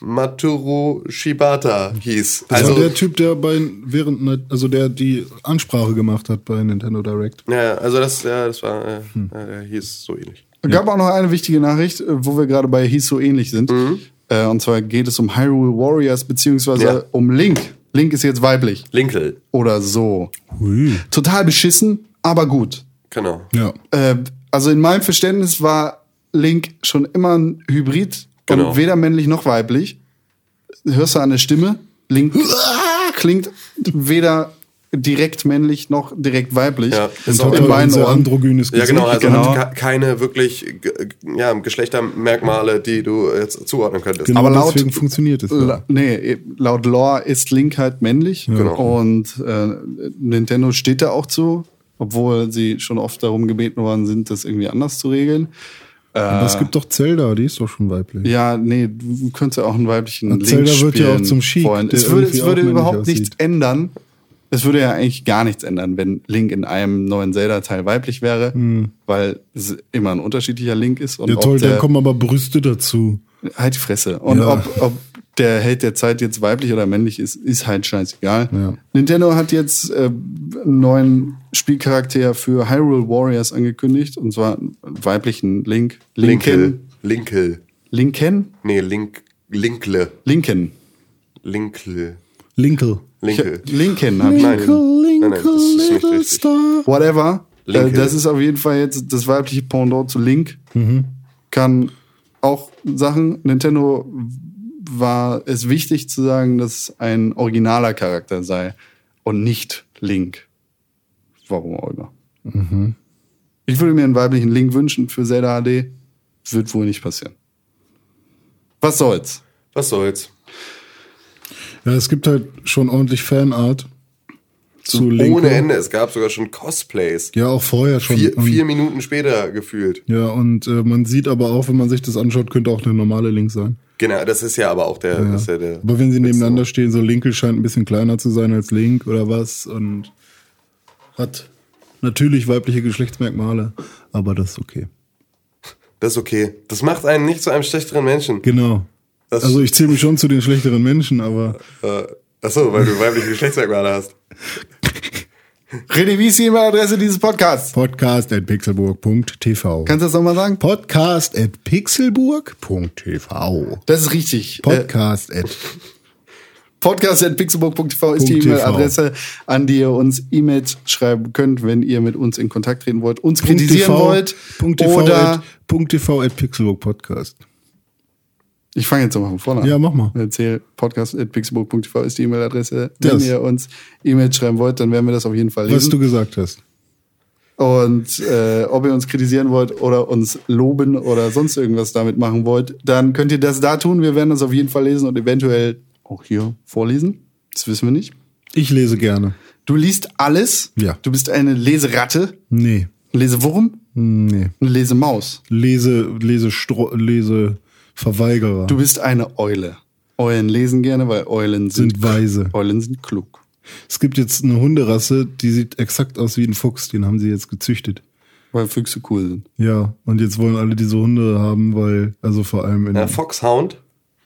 Maturo Shibata hieß. Das also der Typ, der bei während also der die Ansprache gemacht hat bei Nintendo Direct. ja, also das, ja, das war, äh, ja, der hieß so ähnlich. Gab auch noch eine wichtige Nachricht, äh, wo wir gerade bei Hieß so ähnlich sind. Äh, und zwar geht es um Hyrule Warriors beziehungsweise Ja. um Link. Link ist jetzt weiblich. Linkel, Oder so. Hui. Total beschissen, aber gut. genau. Ja. Äh, also in meinem Verständnis war Link schon immer ein Hybrid Genau. und weder männlich noch weiblich. Hörst du an der Stimme? Link <laughs> klingt weder direkt männlich noch direkt weiblich. Ja, ist auch in meinen Ohren. androgynes Ja, Gesicht. genau, also Genau. keine wirklich ja, Geschlechtermerkmale, die du jetzt zuordnen könntest. Genau Aber laut- deswegen funktioniert es. La Ja. nee, laut Lore ist Link halt männlich. Genau. Und äh, Nintendo steht da auch zu, obwohl sie schon oft darum gebeten worden sind, das irgendwie anders zu regeln. Aber es gibt doch Zelda, die ist doch schon weiblich. Ja, nee, du könntest ja auch einen weiblichen Na, Link Zelda wird ja spielen auch zum Sheik, Es würde, es würde überhaupt aussieht. nichts ändern. Es würde ja eigentlich gar nichts ändern, wenn Link in einem neuen Zelda-Teil weiblich wäre, weil es immer ein unterschiedlicher Link ist. Und Hm. Ja ob toll, der, dann kommen aber Brüste dazu. halt die Fresse. Und Ja. ob, ob der Held der Zeit jetzt weiblich oder männlich ist, ist halt scheißegal. Ja. Nintendo hat jetzt äh, einen neuen Spielcharakter für Hyrule Warriors angekündigt, und zwar einen weiblichen Link. Linkel. Linken. Linkel. Linken? Nee, Link, Linkle. Linken. Linkel. Linkel. Linkel. Linken hab ich. Nein, nein, nein, das ist nicht little richtig. star. Whatever. Äh, Linke. das ist auf jeden Fall jetzt das weibliche Pendant zu Link. Mhm. Kann auch Sachen. Nintendo war es wichtig zu sagen, dass es ein originaler Charakter sei und nicht Link. Warum auch immer. Mhm. Ich würde mir einen weiblichen Link wünschen für Zelda HD. Wird wohl nicht passieren. Was soll's? Was soll's? Ja, es gibt halt schon ordentlich Fanart zu Link. Ohne Ende. Es gab sogar schon Cosplays. Ja, auch vorher schon. Vier, Und- vier Minuten später gefühlt. Ja, und äh, man sieht aber auch, wenn man sich das anschaut, könnte auch eine normale Link sein. Genau, das ist ja aber auch der. Ist ja der Aber wenn sie nebeneinander stehen, so Linkel scheint ein bisschen kleiner zu sein als Link oder was und hat natürlich weibliche Geschlechtsmerkmale, aber das ist okay. Das ist okay. Das macht einen nicht zu einem schlechteren Menschen. Genau. Das- also ich zähle mich schon zu den schlechteren Menschen, aber Äh, achso, weil du weibliche Geschlechtsmerkmale hast. <laughs> René, wie ist die E-Mail-Adresse dieses Podcasts? podcast at pixelburg.tv. Kannst du das nochmal sagen? Podcast at pixelburg.tv. Das ist richtig. Äh, Podcast at <laughs> Podcast.pixelburg.tv ist die .tv. E-Mail-Adresse, an die ihr uns E-Mails schreiben könnt, wenn ihr mit uns in Kontakt treten wollt, uns kritisieren wollt. .tv Oder at, .tv at pixelburg podcast. Ich fange jetzt nochmal von vorne an. Ja, mach mal. Erzähl, podcast.pixelburg.tv ist die E-Mail-Adresse. Wenn Das. ihr uns E-Mails schreiben wollt, dann werden wir das auf jeden Fall Was du lesen. gesagt hast. Und äh, ob ihr uns kritisieren wollt oder uns loben oder sonst irgendwas damit machen wollt, dann könnt ihr das da tun. Wir werden das auf jeden Fall lesen und eventuell auch hier vorlesen. Das wissen wir nicht. Ich lese gerne. Du liest alles. Ja. Du bist eine Leseratte, Nee. Lesewurm, Nee. Lesemaus. Lese, lese, Stro lese Verweigerer. Du bist eine Eule. Eulen lesen gerne, weil Eulen sind, sind weise. Eulen sind klug. Es gibt jetzt eine Hunderasse, die sieht exakt aus wie ein Fuchs. Den haben sie jetzt gezüchtet. Weil Füchse cool sind. Ja, und jetzt wollen alle diese Hunde haben, weil, also vor allem in. Ja, Foxhound.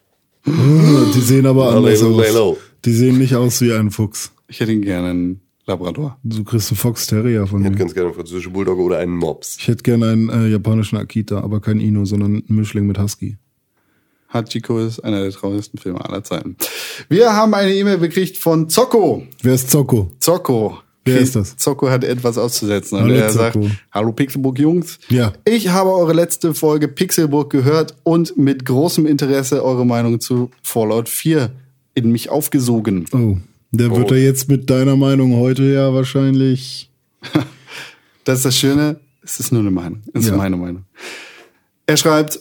<gasps> die sehen aber anders aus. Die sehen nicht aus wie ein Fuchs. Ich hätte ihn gerne einen Labrador. Du kriegst einen Fox Terrier von Ich hätte mir. ganz gerne einen französischen Bulldogge oder einen Mops. Ich hätte gerne einen äh, japanischen Akita, aber kein Inu, sondern einen Mischling mit Husky. Hachiko ist einer der traurigsten Filme aller Zeiten. Wir haben eine E-Mail bekriegt von Zocco. Wer ist Zocco? Zocco. Wer ist das? Zocco hat etwas auszusetzen. Und er sagt, hallo Pixelburg Jungs. Ja. Ich habe eure letzte Folge Pixelburg gehört und mit großem Interesse eure Meinung zu Fallout 4 in mich aufgesogen. Oh, der wird Oh. er jetzt mit deiner Meinung heute ja wahrscheinlich. <laughs> Das ist das Schöne, es ist nur eine Meinung. Es ist Ja. meine Meinung. Er schreibt,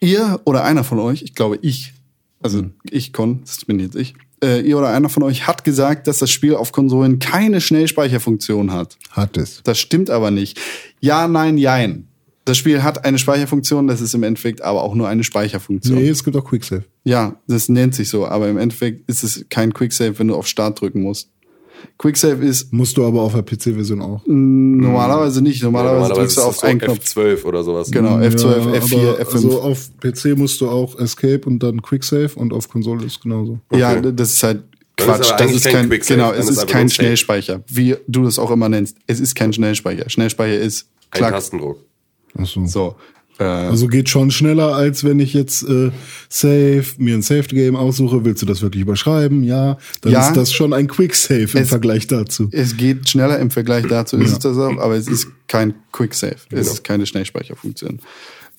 ihr oder einer von euch, ich glaube ich, also ich Con, das bin jetzt ich, äh, ihr oder einer von euch hat gesagt, dass das Spiel auf Konsolen keine Schnellspeicherfunktion hat. Hat es. Das stimmt aber nicht. Ja, nein, jein. Das Spiel hat eine Speicherfunktion, das ist im Endeffekt aber auch nur eine Speicherfunktion. Nee, es gibt auch Quicksave. Ja, das nennt sich so, aber im Endeffekt ist es kein Quicksave, wenn du auf Start drücken musst. Quicksave ist Musst du aber auf der PC-Version auch. normalerweise nicht. Normalerweise, drückst du auf einen Knopf. F12 oder sowas. Genau, F12, Ja, F4, aber F5. Also auf PC musst du auch Escape und dann Quicksave und auf Konsole ist genauso. Ja, Okay. das ist halt Quatsch. ist das ist kein kein, genau, es ist ist kein ein. Schnellspeicher, wie du das auch immer nennst. Es ist kein Schnellspeicher. Schnellspeicher ist Ein klack. Tastendruck. Ach so. So. Äh, Also geht schon schneller, als wenn ich jetzt äh, Save, mir ein Saved Game aussuche. Willst du das wirklich überschreiben? Ja. Dann Ja. ist das schon ein Quick Save im Es- Vergleich dazu. es geht schneller im Vergleich dazu, ist es das auch, aber es ist kein Quick Save. Es Genau. ist keine Schnellspeicherfunktion.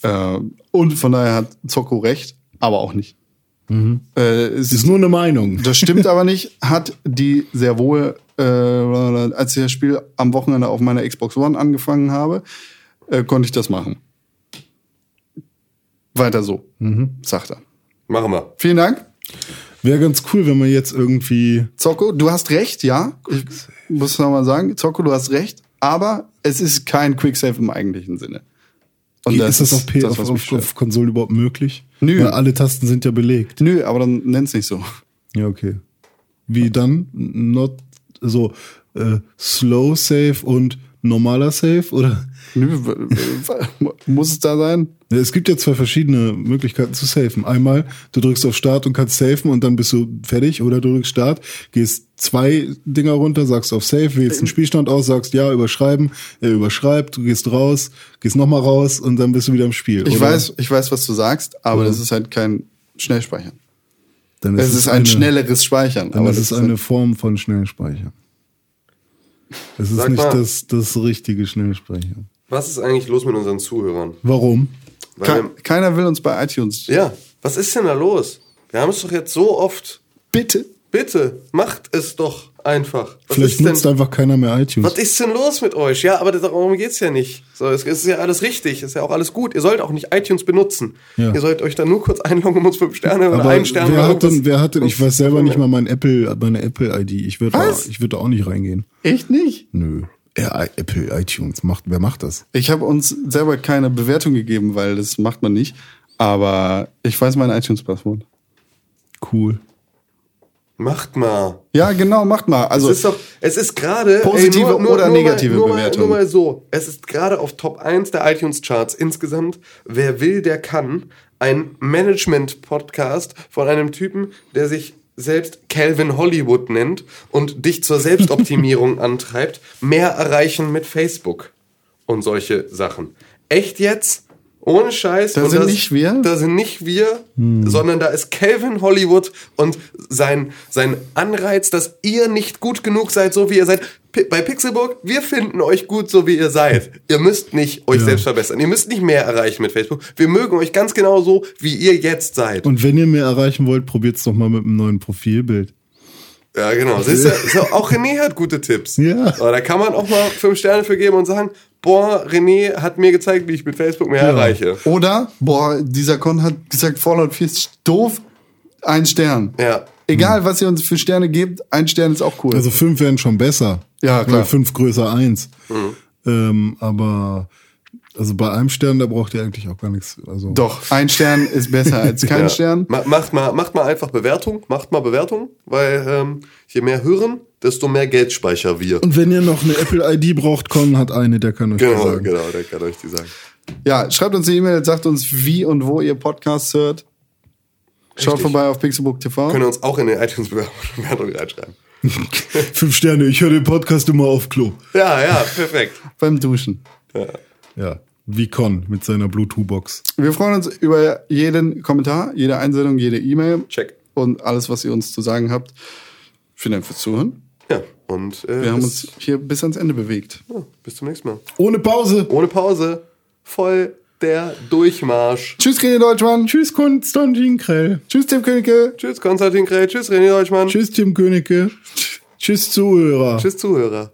Äh, und von daher hat Zocco recht, aber auch nicht. Äh, es Ist nur eine Meinung. Das stimmt <laughs> aber nicht. Hat die sehr wohl, äh, als ich das Spiel am Wochenende auf meiner Xbox One angefangen habe, äh, konnte ich das machen. Weiter so, sagt er. Machen wir. Vielen Dank. Wäre ganz cool, wenn man jetzt irgendwie. Zocco, du hast recht, ja. Ich muss noch mal sagen, Zocco, du hast recht. Aber es ist kein Quicksave im eigentlichen Sinne. Und ist das auf, P das, auf, auf, auf Konsole überhaupt möglich? Nö. Weil alle Tasten sind ja belegt. Nö, aber dann nenn's nicht so. Ja, okay. Wie dann? Not so äh, Slow Save und normaler Save? Oder? Nö, <laughs> muss es da sein? Es gibt ja zwei verschiedene Möglichkeiten zu safen. Einmal, du drückst auf Start und kannst safen und dann bist du fertig. Oder du drückst Start, gehst zwei Dinger runter, sagst auf Save, wählst einen Spielstand aus, sagst ja, überschreiben, er überschreibt, du gehst raus, gehst nochmal raus und dann bist du wieder im Spiel. Ich oder? weiß, ich weiß, was du sagst, aber das ist halt kein Schnellspeichern. Dann Es ist ein eine- schnelleres Speichern. Dann aber ist das es eine Form von Schnellspeichern. Es ist Sag nicht mal. das, das richtige Schnellspeichern. Was ist eigentlich los mit unseren Zuhörern? Warum? Ke keiner will uns bei iTunes. ja, was ist denn da los? Wir haben es doch jetzt so oft. Bitte. Bitte, macht es doch einfach. Was Vielleicht nutzt denn, einfach keiner mehr iTunes. was ist denn los mit euch? Ja, aber darum geht's ja nicht. So, es ist ja alles richtig, ist ja auch alles gut. Ihr sollt auch nicht iTunes benutzen. Ja. Ihr sollt euch dann nur kurz einloggen und uns fünf Sterne oder Aber einen Stern wer oder hat denn, wer hat denn, ich weiß selber nicht mal mein Apple, meine Apple-ID. Ich würde da, ich würde da auch nicht reingehen. Echt nicht? Nö. Ja, Apple iTunes macht, wer macht das? Ich habe uns selber keine Bewertung gegeben, weil das macht man nicht. Aber ich weiß mein iTunes-Passwort. Cool. Macht mal. Ja, genau, macht mal. Also, es ist doch, es ist gerade Positive ey, nur, nur, oder nur negative mal, nur Bewertung? Mal, nur mal so, es ist gerade auf Top 1 der iTunes Charts insgesamt. Wer will, der kann. Ein Management Podcast von einem Typen, der sich selbst Calvin Hollywood nennt und dich zur Selbstoptimierung <laughs> antreibt, mehr erreichen mit Facebook und solche Sachen. Echt jetzt? Ohne Scheiß. Da sind das- nicht wir? Hm. Da sind nicht wir, sondern da ist Calvin Hollywood und sein, sein Anreiz, dass ihr nicht gut genug seid, so wie ihr seid. Bei Pixelburg, wir finden euch gut, so wie ihr seid. Ihr müsst nicht euch Ja. selbst verbessern. Ihr müsst nicht mehr erreichen mit Facebook. Wir mögen euch ganz genau so, wie ihr jetzt seid. Und wenn ihr mehr erreichen wollt, probiert's doch mal mit einem neuen Profilbild. Ja, genau. Siehst du, <laughs> so, auch René hat gute Tipps. Ja. Aber da kann man auch mal fünf Sterne für geben und sagen, boah, René hat mir gezeigt, wie ich mit Facebook mehr erreiche. oder, boah, dieser Con hat gesagt, Fallout 4 ist doof, ein Stern. Ja. Egal, was ihr uns für Sterne gebt, ein Stern ist auch cool. Also fünf wären schon besser. Ja, klar. Weil fünf größer eins. Ähm, aber also bei einem Stern, da braucht ihr eigentlich auch gar nichts. Also Doch, ein Stern ist besser als kein <laughs> Ja. Stern. Ma- Macht mal, macht mal einfach Bewertung, macht mal Bewertung, weil ähm, je mehr hören, desto mehr Geldspeicher wir. Und wenn ihr noch eine Apple-ID braucht, Con hat eine, der kann euch Genau, sagen. genau, der kann euch die sagen. Ja, schreibt uns eine E-Mail, sagt uns, wie und wo ihr Podcasts hört. Schaut Richtig. vorbei auf Pixelbook TV. Können uns auch in den iTunes-Bewertungen <laughs> reinschreiben. <laughs> Fünf Sterne, ich höre den Podcast immer auf Klo. Ja, ja, perfekt. <laughs> beim Duschen. Ja, wie Con mit seiner Bluetooth-Box. Wir freuen uns über jeden Kommentar, jede Einsendung, jede E-Mail Check. und alles, was ihr uns zu sagen habt. Vielen Dank fürs Zuhören. Ja, und äh, Wir haben uns hier bis ans Ende bewegt. ja, bis zum nächsten Mal. Ohne Pause. Ohne Pause, voll der Durchmarsch. Tschüss, René Deutschmann. Tschüss, Konstantin Krell. Tschüss, Tim Königke. Tschüss, Konstantin Krell. Tschüss, René Deutschmann. Tschüss, Tim Königke. Tschüss, Zuhörer. Tschüss, Zuhörer.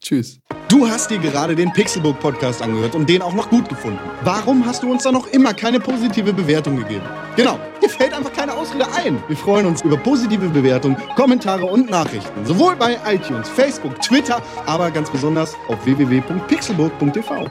Tschüss. Du hast dir gerade den Pixelbook Podcast angehört und den auch noch gut gefunden. Warum hast du uns dann noch immer keine positive Bewertung gegeben? Genau, dir fällt einfach keine Ausrede ein. Wir freuen uns über positive Bewertungen, Kommentare und Nachrichten. Sowohl bei iTunes, Facebook, Twitter, aber ganz besonders auf www.pixelburg.tv.